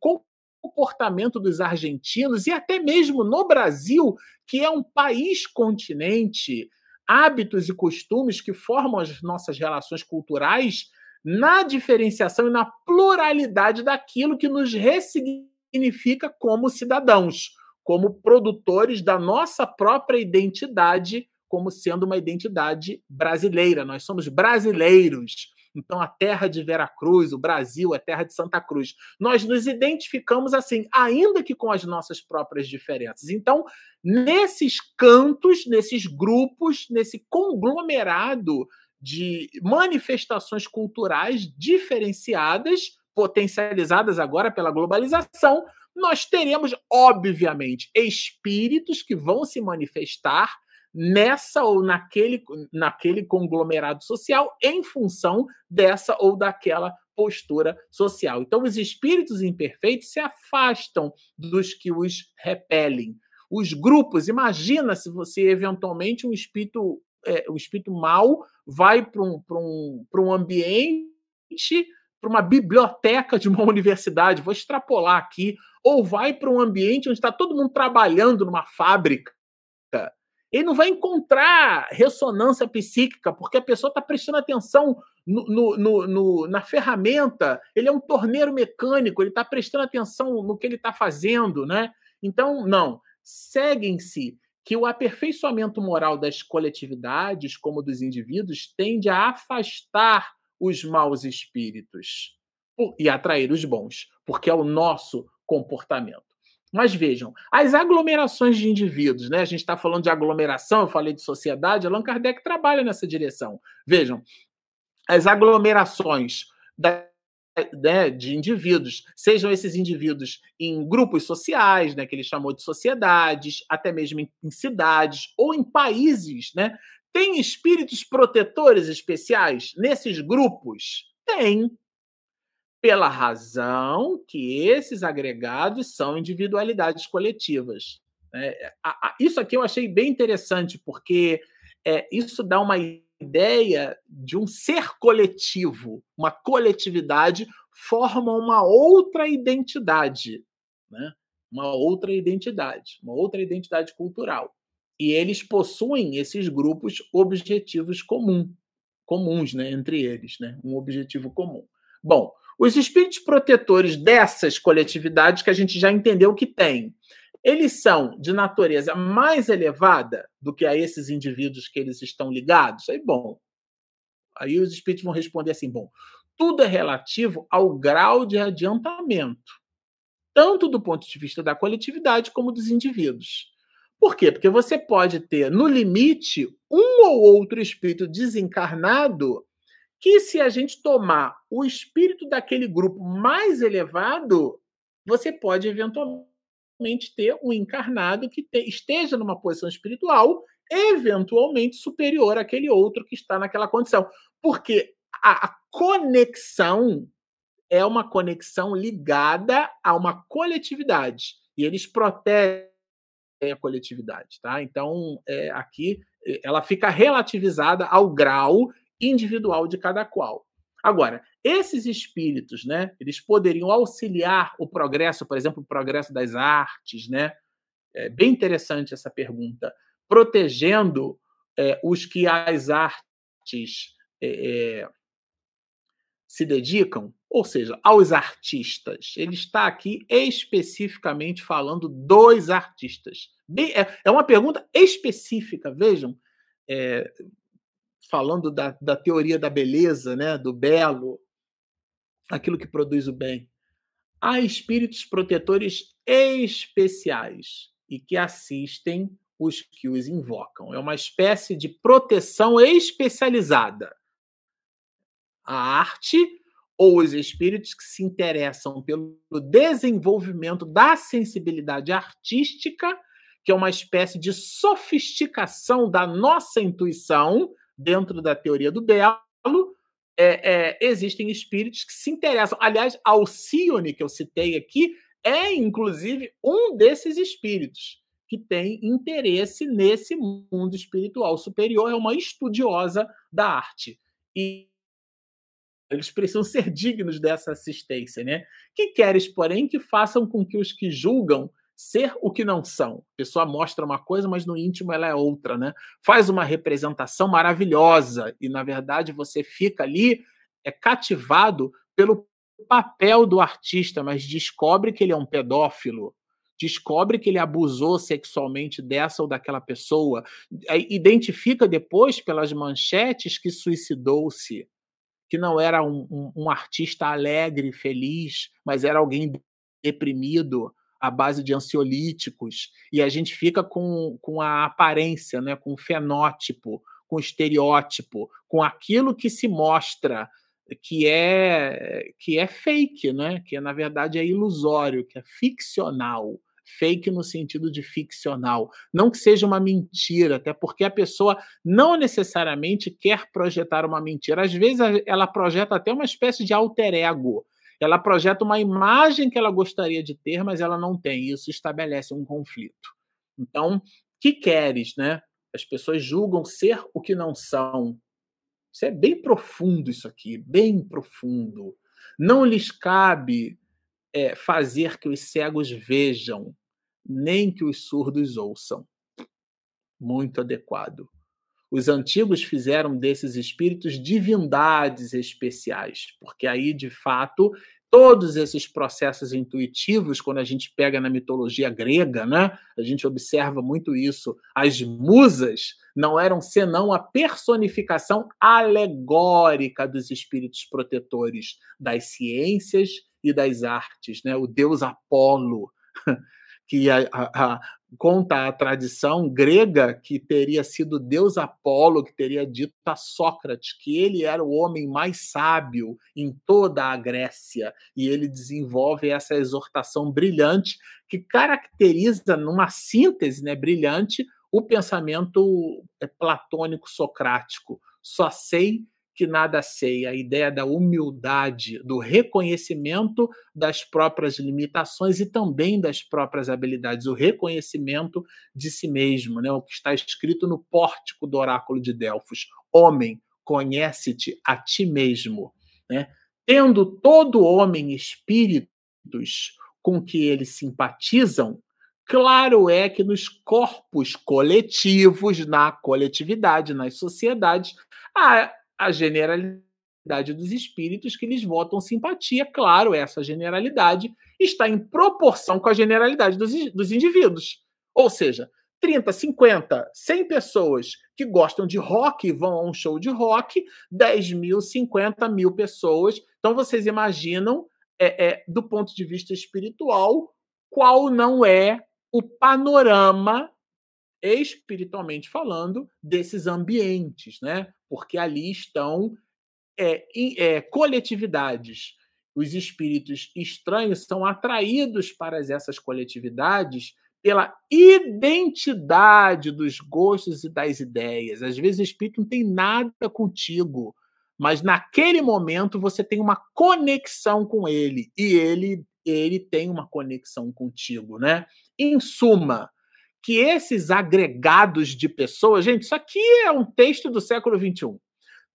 comportamento dos argentinos e até mesmo no Brasil, que é um país continente, hábitos e costumes que formam as nossas relações culturais na diferenciação e na pluralidade daquilo que nos ressignifica como cidadãos, como produtores da nossa própria identidade, como sendo uma identidade brasileira. Nós somos brasileiros. Então, a terra de Veracruz, o Brasil, a terra de Santa Cruz. Nós nos identificamos assim, ainda que com as nossas próprias diferenças. Então, nesses cantos, nesses grupos, nesse conglomerado de manifestações culturais diferenciadas, potencializadas agora pela globalização, nós teremos, obviamente, espíritos que vão se manifestar nessa ou naquele, naquele conglomerado social em função dessa ou daquela postura social. Então, os espíritos imperfeitos se afastam dos que os repelem. Os grupos, imagina se você eventualmente um espírito, é, um espírito mau vai para um, um, um ambiente para uma biblioteca de uma universidade, vou extrapolar aqui, ou vai para um ambiente onde está todo mundo trabalhando numa fábrica, ele não vai encontrar ressonância psíquica, porque a pessoa está prestando atenção no, no, no, na ferramenta, ele é um torneiro mecânico, ele está prestando atenção no que ele está fazendo, né? Então, não. Seguem-se que o aperfeiçoamento moral das coletividades, como dos indivíduos, tende a afastar os maus espíritos e atrair os bons, porque é o nosso comportamento. Mas vejam, as aglomerações de indivíduos, né? A gente está falando de aglomeração, eu falei de sociedade, Allan Kardec trabalha nessa direção. Vejam, as aglomerações da, né, de indivíduos, sejam esses indivíduos em grupos sociais, né, que ele chamou de sociedades, até mesmo em, em cidades ou em países, né? Tem espíritos protetores especiais nesses grupos? Tem pela razão que esses agregados são individualidades coletivas. É, isso aqui eu achei bem interessante, porque é, isso dá uma ideia de um ser coletivo, uma coletividade forma uma outra identidade, né? uma outra identidade, uma outra identidade cultural. E eles possuem esses grupos objetivos comum, comuns né, entre eles, né? um objetivo comum. Bom, os espíritos protetores dessas coletividades que a gente já entendeu que tem, eles são de natureza mais elevada do que a esses indivíduos que eles estão ligados? Aí, bom, aí os espíritos vão responder assim: bom, tudo é relativo ao grau de adiantamento, tanto do ponto de vista da coletividade como dos indivíduos. Por quê? Porque você pode ter, no limite, um ou outro espírito desencarnado que se a gente tomar o espírito daquele grupo mais elevado, você pode eventualmente ter um encarnado que te, esteja numa posição espiritual eventualmente superior àquele outro que está naquela condição. Porque a, a conexão é uma conexão ligada a uma coletividade. E eles protegem a coletividade, tá? Então, é, aqui ela fica relativizada ao grau individual de cada qual. Agora, esses espíritos, né, eles poderiam auxiliar o progresso, por exemplo, o progresso das artes, né? É bem interessante essa pergunta. Protegendo é, os que às artes é, é se dedicam, ou seja, aos artistas. Ele está aqui especificamente falando dos artistas. Bem, é, é uma pergunta específica, vejam. Falando da, da teoria da beleza, né, do belo, aquilo que produz o bem. Há espíritos protetores especiais e que assistem os que os invocam. É uma espécie de proteção especializada. A arte ou os espíritos que se interessam pelo desenvolvimento da sensibilidade artística, que é uma espécie de sofisticação da nossa intuição, dentro da teoria do belo, é, é, existem espíritos que se interessam. Aliás, Alcione, que eu citei aqui, é inclusive um desses espíritos que tem interesse nesse mundo espiritual superior, é uma estudiosa da arte. E eles precisam ser dignos dessa assistência, né? Que queres, porém, que façam com que os que julgam ser o que não são. A pessoa mostra uma coisa, mas no íntimo ela é outra, né? Faz uma representação maravilhosa e na verdade você fica ali é cativado pelo papel do artista, mas descobre que ele é um pedófilo, descobre que ele abusou sexualmente dessa ou daquela pessoa, identifica depois pelas manchetes que suicidou-se, que não era um, um, um artista alegre, feliz, mas era alguém deprimido à base de ansiolíticos, e a gente fica com, com a aparência, né, com o fenótipo, com o estereótipo, com aquilo que se mostra que é que é fake, né? Que na verdade é ilusório, que é ficcional. Fake no sentido de ficcional, não que seja uma mentira, até porque a pessoa não necessariamente quer projetar uma mentira. Às vezes ela projeta até uma espécie de alter ego, ela projeta uma imagem que ela gostaria de ter, mas ela não tem. Isso estabelece um conflito. Então, que queres, né? As pessoas julgam ser o que não são. Isso é bem profundo isso aqui, bem profundo. Não lhes cabe é, fazer que os cegos vejam, nem que os surdos ouçam. Muito adequado. Os antigos fizeram desses espíritos divindades especiais, porque aí, de fato, todos esses processos intuitivos, quando a gente pega na mitologia grega, né, a gente observa muito isso. As musas não eram senão a personificação alegórica dos espíritos protetores das ciências e das artes, né? O deus Apolo, que a, a, conta a tradição grega que teria sido Deus Apolo que teria dito a Sócrates que ele era o homem mais sábio em toda a Grécia e ele desenvolve essa exortação brilhante que caracteriza numa síntese, né, brilhante, o pensamento é, platônico socrático. Só sei que nada sei, a ideia da humildade, do reconhecimento das próprias limitações e também das próprias habilidades, o reconhecimento de si mesmo, né? o que está escrito no pórtico do oráculo de Delfos. Homem, conhece-te a ti mesmo. Né? Tendo todo homem espíritos com que eles simpatizam, claro é que nos corpos coletivos, na coletividade, nas sociedades, há a generalidade dos espíritos que lhes votam simpatia. Claro, essa generalidade está em proporção com a generalidade dos, dos indivíduos. Ou seja, 30, 50, 100 pessoas que gostam de rock vão a um show de rock, 10 mil, 50 mil pessoas. Então, vocês imaginam, é, é, do ponto de vista espiritual, qual não é o panorama espiritualmente falando, desses ambientes, né? Porque ali estão é, é, coletividades. Os espíritos estranhos são atraídos para essas coletividades pela identidade dos gostos e das ideias. Às vezes o espírito não tem nada contigo, mas naquele momento você tem uma conexão com ele e ele ele tem uma conexão contigo, né? Em suma, que esses agregados de pessoas, gente, isso aqui é um texto do século XXI.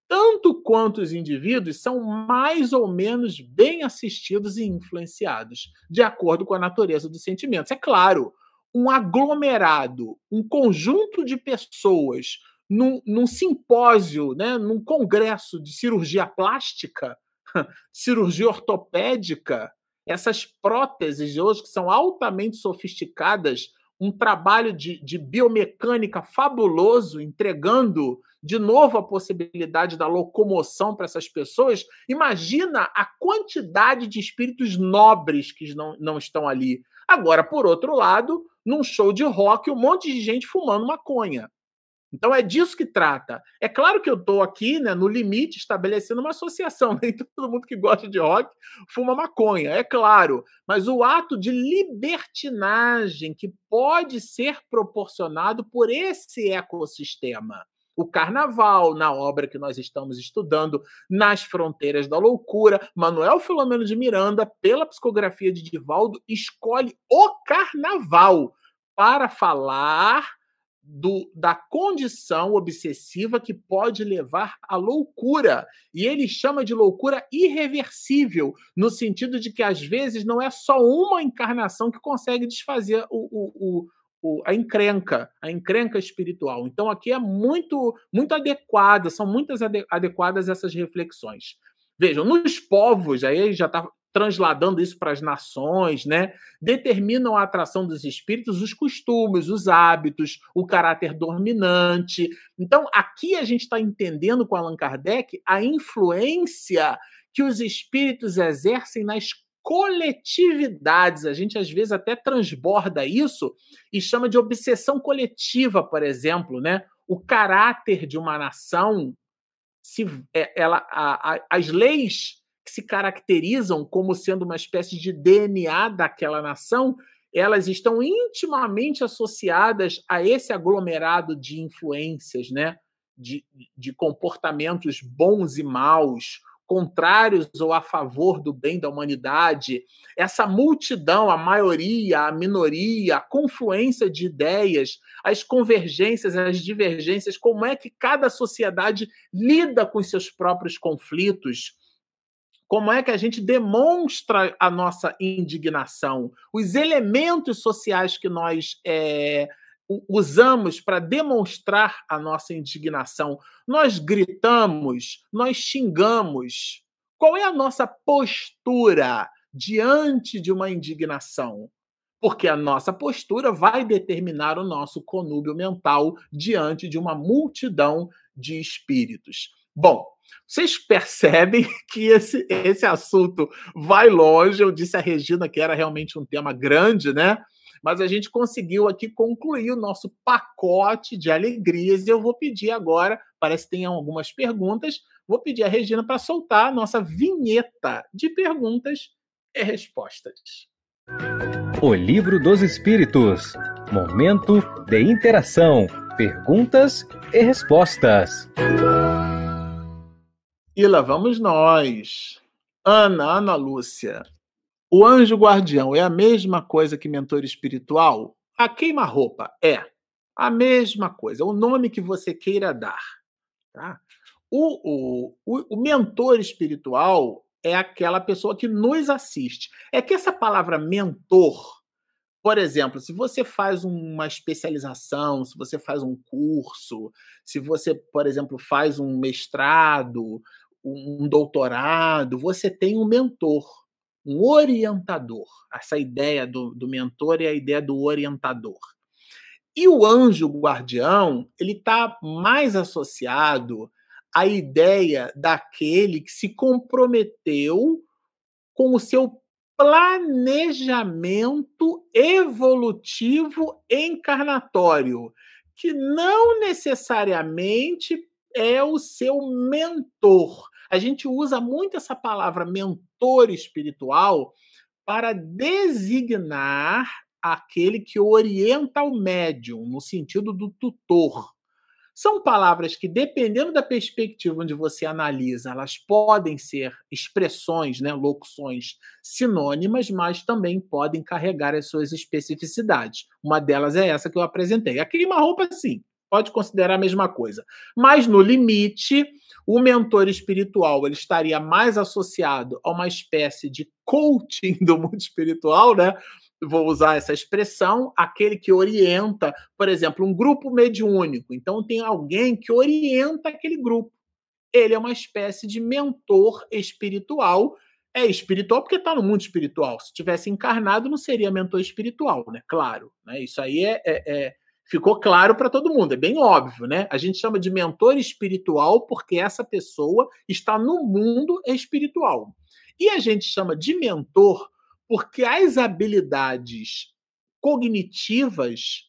Tanto quanto os indivíduos são mais ou menos bem assistidos e influenciados, de acordo com a natureza dos sentimentos. É claro, um aglomerado, um conjunto de pessoas num, num simpósio, né, num congresso de cirurgia plástica, cirurgia ortopédica, essas próteses de hoje que são altamente sofisticadas um trabalho de, de biomecânica fabuloso, entregando de novo a possibilidade da locomoção para essas pessoas, imagina a quantidade de espíritos nobres que não, não estão ali. Agora, por outro lado, num show de rock, um monte de gente fumando maconha. Então é disso que trata. É claro que eu estou aqui, né, no limite, estabelecendo uma associação. Nem todo mundo que gosta de rock fuma maconha, é claro. Mas o ato de libertinagem que pode ser proporcionado por esse ecossistema. O carnaval, na obra que nós estamos estudando, Nas Fronteiras da Loucura, Manuel Filomeno de Miranda, pela psicografia de Divaldo, escolhe o carnaval para falar do, da condição obsessiva que pode levar à loucura. E ele chama de loucura irreversível, no sentido de que às vezes não é só uma encarnação que consegue desfazer o, o, o, a encrenca, a encrenca espiritual. Então aqui é muito, muito adequada, são muitas adequadas essas reflexões. Vejam, nos povos, aí já está transladando isso para as nações, né? Determinam a atração dos espíritos os costumes, os hábitos, o caráter dominante. Então, aqui a gente está entendendo com Allan Kardec a influência que os espíritos exercem nas coletividades. A gente às vezes até transborda isso e chama de obsessão coletiva, por exemplo, né? O caráter de uma nação, se é, ela, a, a, as leis que se caracterizam como sendo uma espécie de DNA daquela nação, elas estão intimamente associadas a esse aglomerado de influências, né? de, de comportamentos bons e maus, contrários ou a favor do bem da humanidade, essa multidão, a maioria, a minoria, a confluência de ideias, as convergências, as divergências, como é que cada sociedade lida com seus próprios conflitos, como é que a gente demonstra a nossa indignação, os elementos sociais que nós é, usamos para demonstrar a nossa indignação. Nós gritamos, nós xingamos. Qual é a nossa postura diante de uma indignação? Porque a nossa postura vai determinar o nosso conúbio mental diante de uma multidão de espíritos. Bom, vocês percebem que esse, esse assunto vai longe. Eu disse a Regina que era realmente um tema grande, né? Mas a gente conseguiu aqui concluir o nosso pacote de alegrias. E eu vou pedir agora, parece que tem algumas perguntas, vou pedir a Regina para soltar a nossa vinheta de perguntas e respostas. O Livro dos Espíritos Momento de interação, perguntas e respostas. E lá vamos nós. Ana, Ana Lúcia. O anjo guardião é a mesma coisa que mentor espiritual? A queima-roupa é a mesma coisa, o nome que você queira dar. Tá? O, o, o, mentor espiritual é aquela pessoa que nos assiste. É que essa palavra mentor, por exemplo, se você faz uma especialização, se você faz um curso, se você, por exemplo, faz um mestrado, um doutorado, você tem um mentor um orientador. Essa ideia do, do mentor é a ideia do orientador. E o anjo guardião, ele está mais associado à ideia daquele que se comprometeu com o seu planejamento evolutivo encarnatório, que não necessariamente é o seu mentor. A gente usa muito essa palavra mentor espiritual para designar aquele que orienta o médium, no sentido do tutor. São palavras que, dependendo da perspectiva onde você analisa, elas podem ser expressões, né, locuções sinônimas, mas também podem carregar as suas especificidades. Uma delas é essa que eu apresentei. A queima-roupa, sim, pode considerar a mesma coisa. Mas, no limite, o mentor espiritual ele estaria mais associado a uma espécie de coaching do mundo espiritual, né? Vou usar essa expressão, aquele que orienta, por exemplo, um grupo mediúnico. Então tem alguém que orienta aquele grupo. Ele é uma espécie de mentor espiritual. É espiritual porque está no mundo espiritual. Se tivesse encarnado, não seria mentor espiritual, né? Claro. Né? Isso aí é, é, é ficou claro para todo mundo, é bem óbvio, né? A gente chama de mentor espiritual porque essa pessoa está no mundo espiritual. E a gente chama de mentor porque as habilidades cognitivas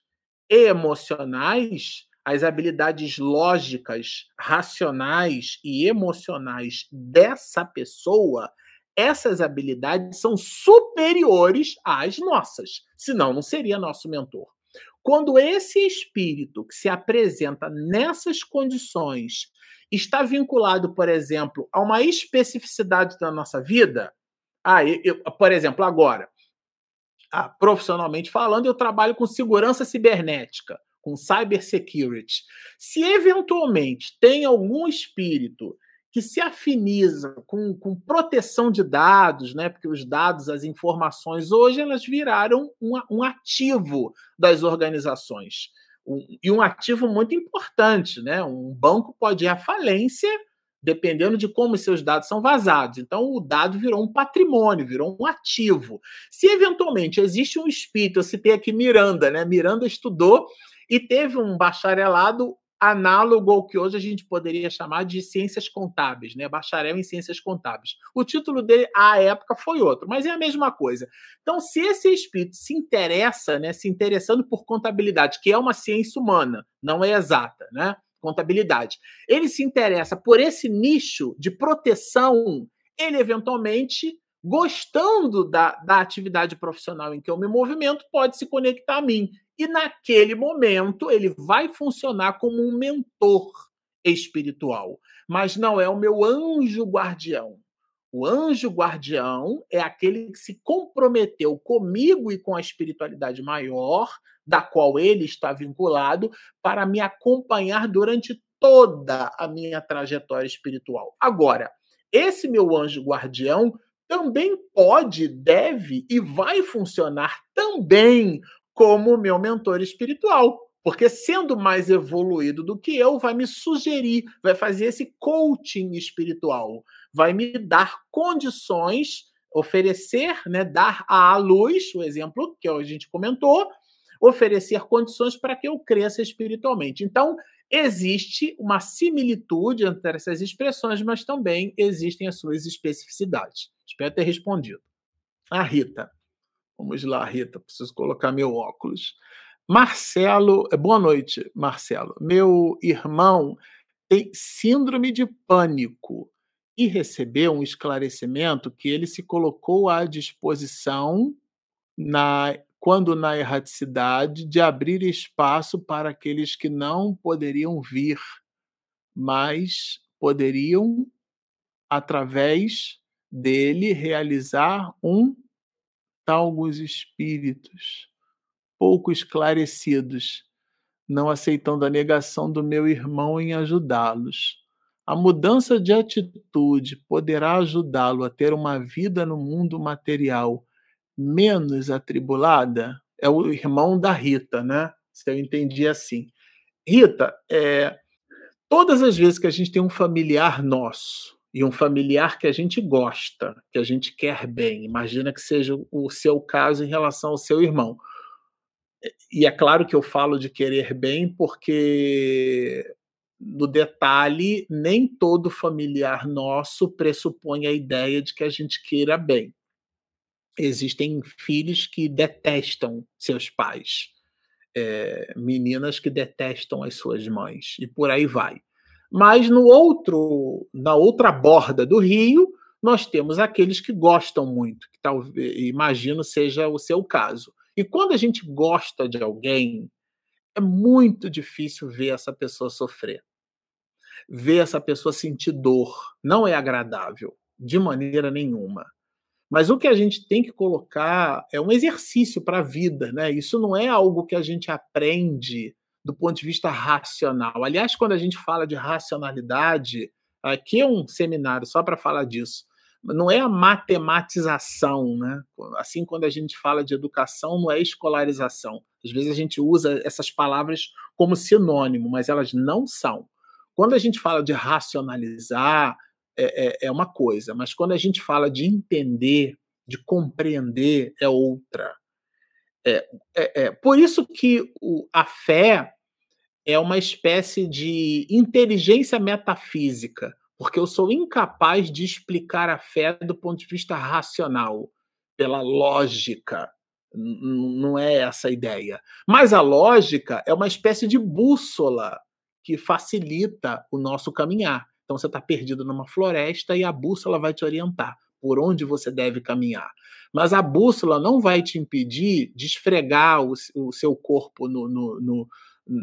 e emocionais, as habilidades lógicas, racionais e emocionais dessa pessoa, essas habilidades são superiores às nossas. Senão, não seria nosso mentor. Quando esse espírito que se apresenta nessas condições está vinculado, por exemplo, a uma especificidade da nossa vida, ah, eu, eu, por exemplo, agora, ah, profissionalmente falando, eu trabalho com segurança cibernética, com cybersecurity. Se eventualmente tem algum espírito que se afiniza com, com proteção de dados, né? porque os dados, as informações, hoje elas viraram um, um ativo das organizações. Um, e um ativo muito importante. Né? Um banco pode ir à falência dependendo de como seus dados são vazados. Então, o dado virou um patrimônio, virou um ativo. Se eventualmente existe um espírito, eu citei aqui Miranda, né? Miranda estudou e teve um bacharelado análogo ao que hoje a gente poderia chamar de ciências contábeis, né? Bacharel em ciências contábeis. O título dele à época foi outro, mas é a mesma coisa. Então, se esse espírito se interessa, né, se interessando por contabilidade, que é uma ciência humana, não é exata, né? Contabilidade. Ele se interessa por esse nicho de proteção, ele eventualmente gostando da, da atividade profissional em que eu me movimento, pode se conectar a mim. E naquele momento ele vai funcionar como um mentor espiritual, mas não é o meu anjo guardião. O anjo guardião é aquele que se comprometeu comigo e com a espiritualidade maior, da qual ele está vinculado, para me acompanhar durante toda a minha trajetória espiritual. Agora, esse meu anjo guardião também pode, deve e vai funcionar também como meu mentor espiritual. Porque sendo mais evoluído do que eu, vai me sugerir, vai fazer esse coaching espiritual, vai me dar condições, oferecer, né, dar à luz, o exemplo que a gente comentou, oferecer condições para que eu cresça espiritualmente. Então, existe uma similitude entre essas expressões, mas também existem as suas especificidades. Espero ter respondido. A Rita. Vamos lá, Rita, preciso colocar meu óculos. Marcelo, eh, boa noite, Marcelo. Meu irmão tem síndrome de pânico e recebeu um esclarecimento que ele se colocou à disposição na quando na erraticidade de abrir espaço para aqueles que não poderiam vir, mas poderiam através dele realizar um alguns espíritos pouco esclarecidos, não aceitando a negação do meu irmão em ajudá-los. A mudança de atitude poderá ajudá-lo a ter uma vida no mundo material menos atribulada? É o irmão da Rita, né? Se eu entendi assim. Rita, é, todas as vezes que a gente tem um familiar nosso e um familiar que a gente gosta, que a gente quer bem. Imagina que seja o seu caso em relação ao seu irmão. E é claro que eu falo de querer bem porque no detalhe, nem todo familiar nosso pressupõe a ideia de que a gente queira bem. Existem filhos que detestam seus pais, é, meninas que detestam as suas mães, e por aí vai. Mas no outro, na outra borda do rio, nós temos aqueles que gostam muito, que talvez, imagino seja o seu caso. E quando a gente gosta de alguém, é muito difícil ver essa pessoa sofrer. Ver essa pessoa sentir dor não é agradável, de maneira nenhuma. Mas o que a gente tem que colocar é um exercício para a vida, né? Isso não é algo que a gente aprende do ponto de vista racional. Aliás, quando a gente fala de racionalidade, aqui é um seminário só para falar disso. Não é a matematização, né? Assim, quando a gente fala de educação, não é escolarização. Às vezes a gente usa essas palavras como sinônimo, mas elas não são. Quando a gente fala de racionalizar, é, é, é uma coisa, mas quando a gente fala de entender, de compreender, é outra. É, é, é, por isso que o, a fé é uma espécie de inteligência metafísica, porque eu sou incapaz de explicar a fé do ponto de vista racional, pela lógica. não é essa a ideia. Mas a lógica é uma espécie de bússola que facilita o nosso caminhar. Então você está perdido numa floresta e a bússola vai te orientar por onde você deve caminhar. Mas a bússola não vai te impedir de esfregar o, o seu corpo no, no, no,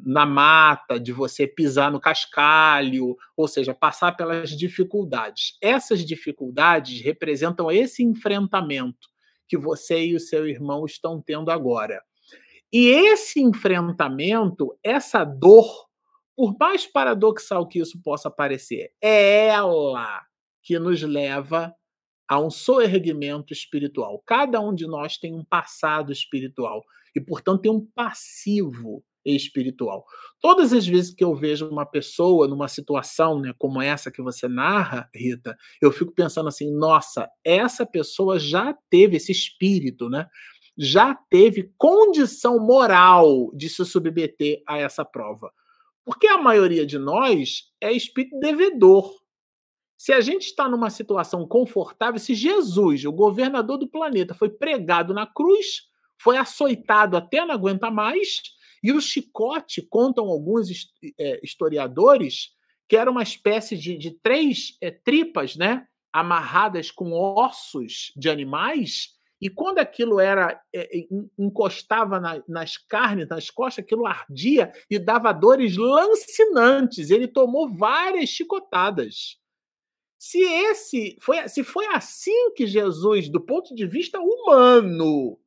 na mata, de você pisar no cascalho, ou seja, passar pelas dificuldades. Essas dificuldades representam esse enfrentamento que você e o seu irmão estão tendo agora. E esse enfrentamento, essa dor, por mais paradoxal que isso possa parecer, é ela que nos leva a um soerguimento espiritual. Cada um de nós tem um passado espiritual e, portanto, tem um passivo espiritual. Todas as vezes que eu vejo uma pessoa numa situação né, como essa que você narra, Rita, eu fico pensando assim: nossa, essa pessoa já teve esse espírito, né? Já teve condição moral de se submeter a essa prova. Porque a maioria de nós é espírito devedor. Se a gente está numa situação confortável, se Jesus, o governador do planeta, foi pregado na cruz, foi açoitado até não aguenta mais, e o chicote, contam alguns é, historiadores, que era uma espécie de, de três é, tripas, né, amarradas com ossos de animais, e quando aquilo era é, encostava na, nas carnes, nas costas, aquilo ardia e dava dores lancinantes. Ele tomou várias chicotadas. Se esse foi, se foi assim que Jesus, do ponto de vista humano,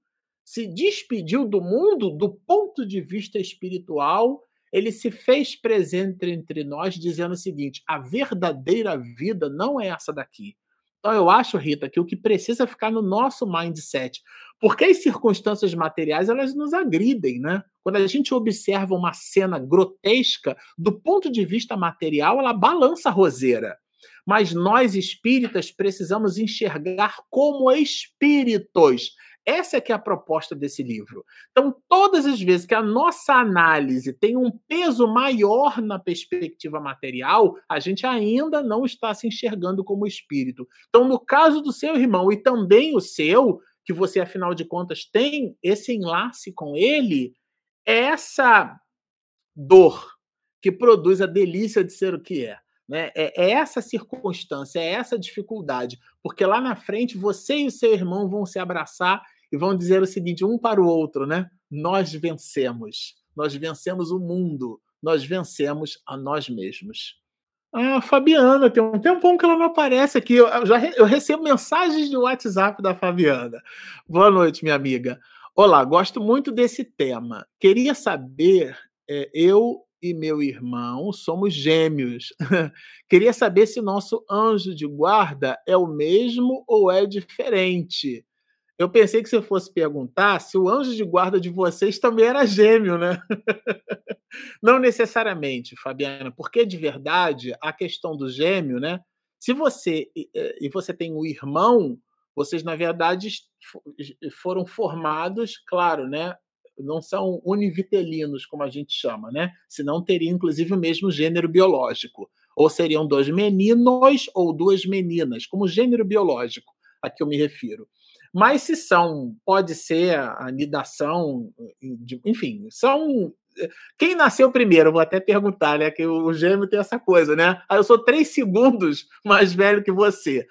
se despediu do mundo, do ponto de vista espiritual, ele se fez presente entre nós dizendo o seguinte: a verdadeira vida não é essa daqui. Então eu acho, Rita, que o que precisa ficar no nosso mindset, porque as circunstâncias materiais elas nos agridem, né? Quando a gente observa uma cena grotesca, do ponto de vista material, ela balança a roseira. Mas nós espíritas precisamos enxergar como espíritos. Essa é que é a proposta desse livro. Então, todas as vezes que a nossa análise tem um peso maior na perspectiva material, a gente ainda não está se enxergando como espírito. Então, no caso do seu irmão e também o seu, que você, afinal de contas, tem esse enlace com ele, essa dor que produz a delícia de ser o que é. Né? É, é essa circunstância, é essa dificuldade, porque lá na frente você e o seu irmão vão se abraçar e vão dizer o seguinte um para o outro, né? Nós vencemos, nós vencemos o mundo, nós vencemos a nós mesmos. Ah, Fabiana, tem um tempão que ela não aparece aqui. Eu, já eu recebo mensagens de WhatsApp da Fabiana. Boa noite, minha amiga. Olá, gosto muito desse tema. Queria saber, é, eu e meu irmão somos gêmeos. Queria saber se nosso anjo de guarda é o mesmo ou é diferente. Eu pensei que você fosse perguntar se o anjo de guarda de vocês também era gêmeo, né? Não necessariamente, Fabiana, porque de verdade a questão do gêmeo, né? Se você e você tem um irmão, vocês na verdade foram formados, claro, né? Não são univitelinos, como a gente chama, né? Senão teria inclusive o mesmo gênero biológico. Ou seriam dois meninos ou duas meninas, como gênero biológico a que eu me refiro. Mas se são, pode ser a anidação, enfim, são. Eh, quem nasceu primeiro? Vou até perguntar, né? Que o gêmeo tem essa coisa, né? Ah, eu sou três segundos mais velho que você.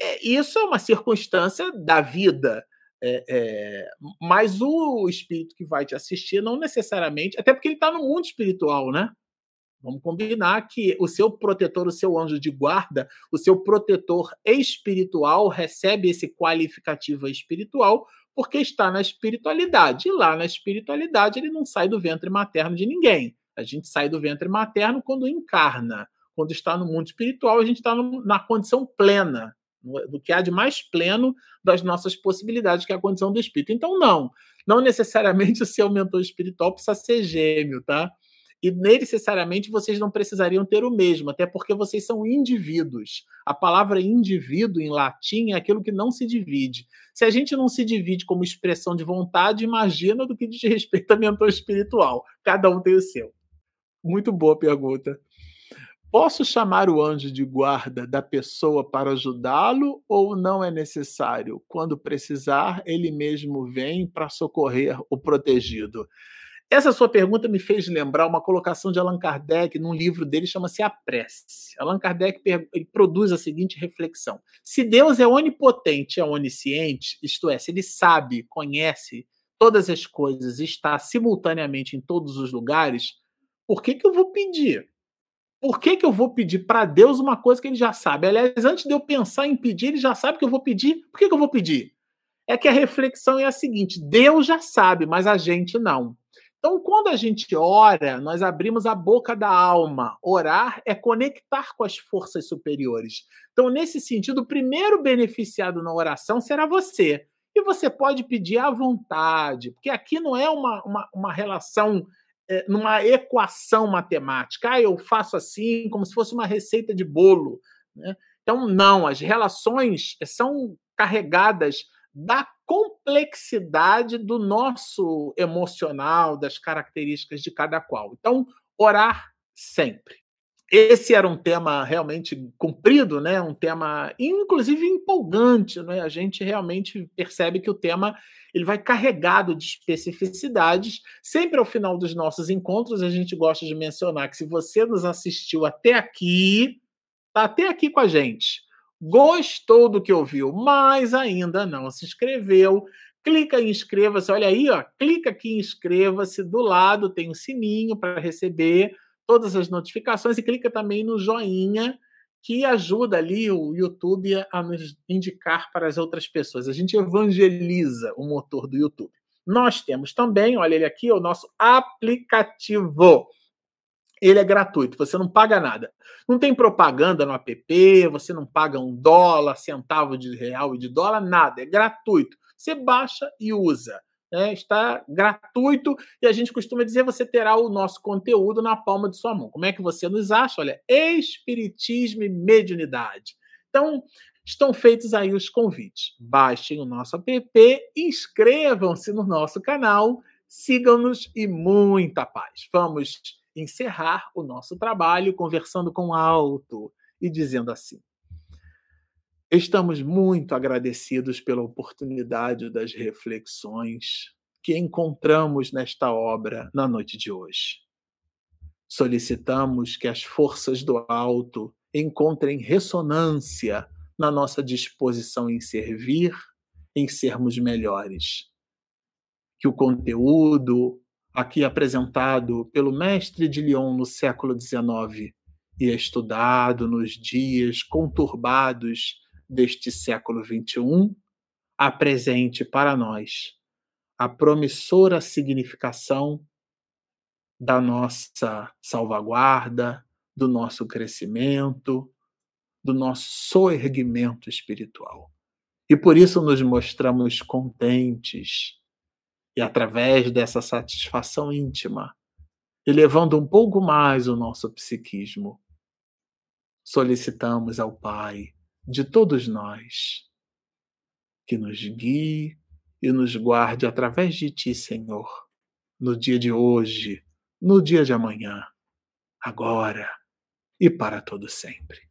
É, isso é uma circunstância da vida. É, é, mas o espírito que vai te assistir não necessariamente, até porque ele está no mundo espiritual, né? Vamos combinar que o seu protetor, o seu anjo de guarda, o seu protetor espiritual recebe esse qualificativo espiritual porque está na espiritualidade. E lá na espiritualidade ele não sai do ventre materno de ninguém. A gente sai do ventre materno quando encarna. Quando está no mundo espiritual, a gente está na condição plena, do que há de mais pleno das nossas possibilidades, que é a condição do espírito. Então, não. Não necessariamente o seu mentor espiritual precisa ser gêmeo, tá? e necessariamente vocês não precisariam ter o mesmo, até porque vocês são indivíduos. A palavra indivíduo em latim é aquilo que não se divide. Se a gente não se divide como expressão de vontade, imagina do que diz respeito a mentor espiritual. Cada um tem o seu. Muito boa pergunta. Posso chamar o anjo de guarda da pessoa para ajudá-lo ou não é necessário? Quando precisar, ele mesmo vem para socorrer o protegido. Essa sua pergunta me fez lembrar uma colocação de Allan Kardec num livro dele chama-se A Prece. Allan Kardec produz a seguinte reflexão: se Deus é onipotente é onisciente, isto é, se ele sabe, conhece todas as coisas está simultaneamente em todos os lugares, por que, que eu vou pedir? Por que, que eu vou pedir para Deus uma coisa que ele já sabe? Aliás, antes de eu pensar em pedir, ele já sabe que eu vou pedir. Por que, que eu vou pedir? É que a reflexão é a seguinte: Deus já sabe, mas a gente não. Então, quando a gente ora, nós abrimos a boca da alma. Orar é conectar com as forças superiores. Então, nesse sentido, o primeiro beneficiado na oração será você. E você pode pedir à vontade, porque aqui não é uma, uma, uma relação, numa equação matemática. Ah, eu faço assim, como se fosse uma receita de bolo. Né? Então, não, as relações são carregadas da complexidade do nosso emocional, das características de cada qual. Então, orar sempre. Esse era um tema realmente comprido, né? Um tema inclusive empolgante, né? A gente realmente percebe que o tema ele vai carregado de especificidades. Sempre ao final dos nossos encontros a gente gosta de mencionar que se você nos assistiu até aqui, tá até aqui com a gente, gostou do que ouviu, mas ainda não se inscreveu, clica em inscreva-se. Olha aí, ó, clica aqui em inscreva-se. Do lado tem o um sininho para receber todas as notificações e clica também no joinha que ajuda ali o YouTube a nos indicar para as outras pessoas. A gente evangeliza o motor do YouTube. Nós temos também, olha ele aqui, o nosso aplicativo. ele é gratuito, você não paga nada. Não tem propaganda no app, você não paga um dólar, centavo de real e de dólar, nada, é gratuito. Você baixa e usa. Né? Está gratuito e a gente costuma dizer você terá o nosso conteúdo na palma de sua mão. Como é que você nos acha? Olha, Espiritismo e Mediunidade. Então, estão feitos aí os convites. Baixem o nosso app, inscrevam-se no nosso canal, sigam-nos e muita paz. Vamos encerrar o nosso trabalho conversando com alto e dizendo assim: Estamos muito agradecidos pela oportunidade das reflexões que encontramos nesta obra na noite de hoje. Solicitamos que as forças do alto encontrem ressonância na nossa disposição em servir, em sermos melhores. Que o conteúdo aqui apresentado pelo mestre de Lyon no século XIX e estudado nos dias conturbados deste século XXI, apresente para nós a promissora significação da nossa salvaguarda, do nosso crescimento, do nosso soerguimento espiritual. E por isso nos mostramos contentes e, através dessa satisfação íntima, elevando um pouco mais o nosso psiquismo, solicitamos ao Pai de todos nós que nos guie e nos guarde através de Ti, Senhor, no dia de hoje, no dia de amanhã, agora e para todo sempre.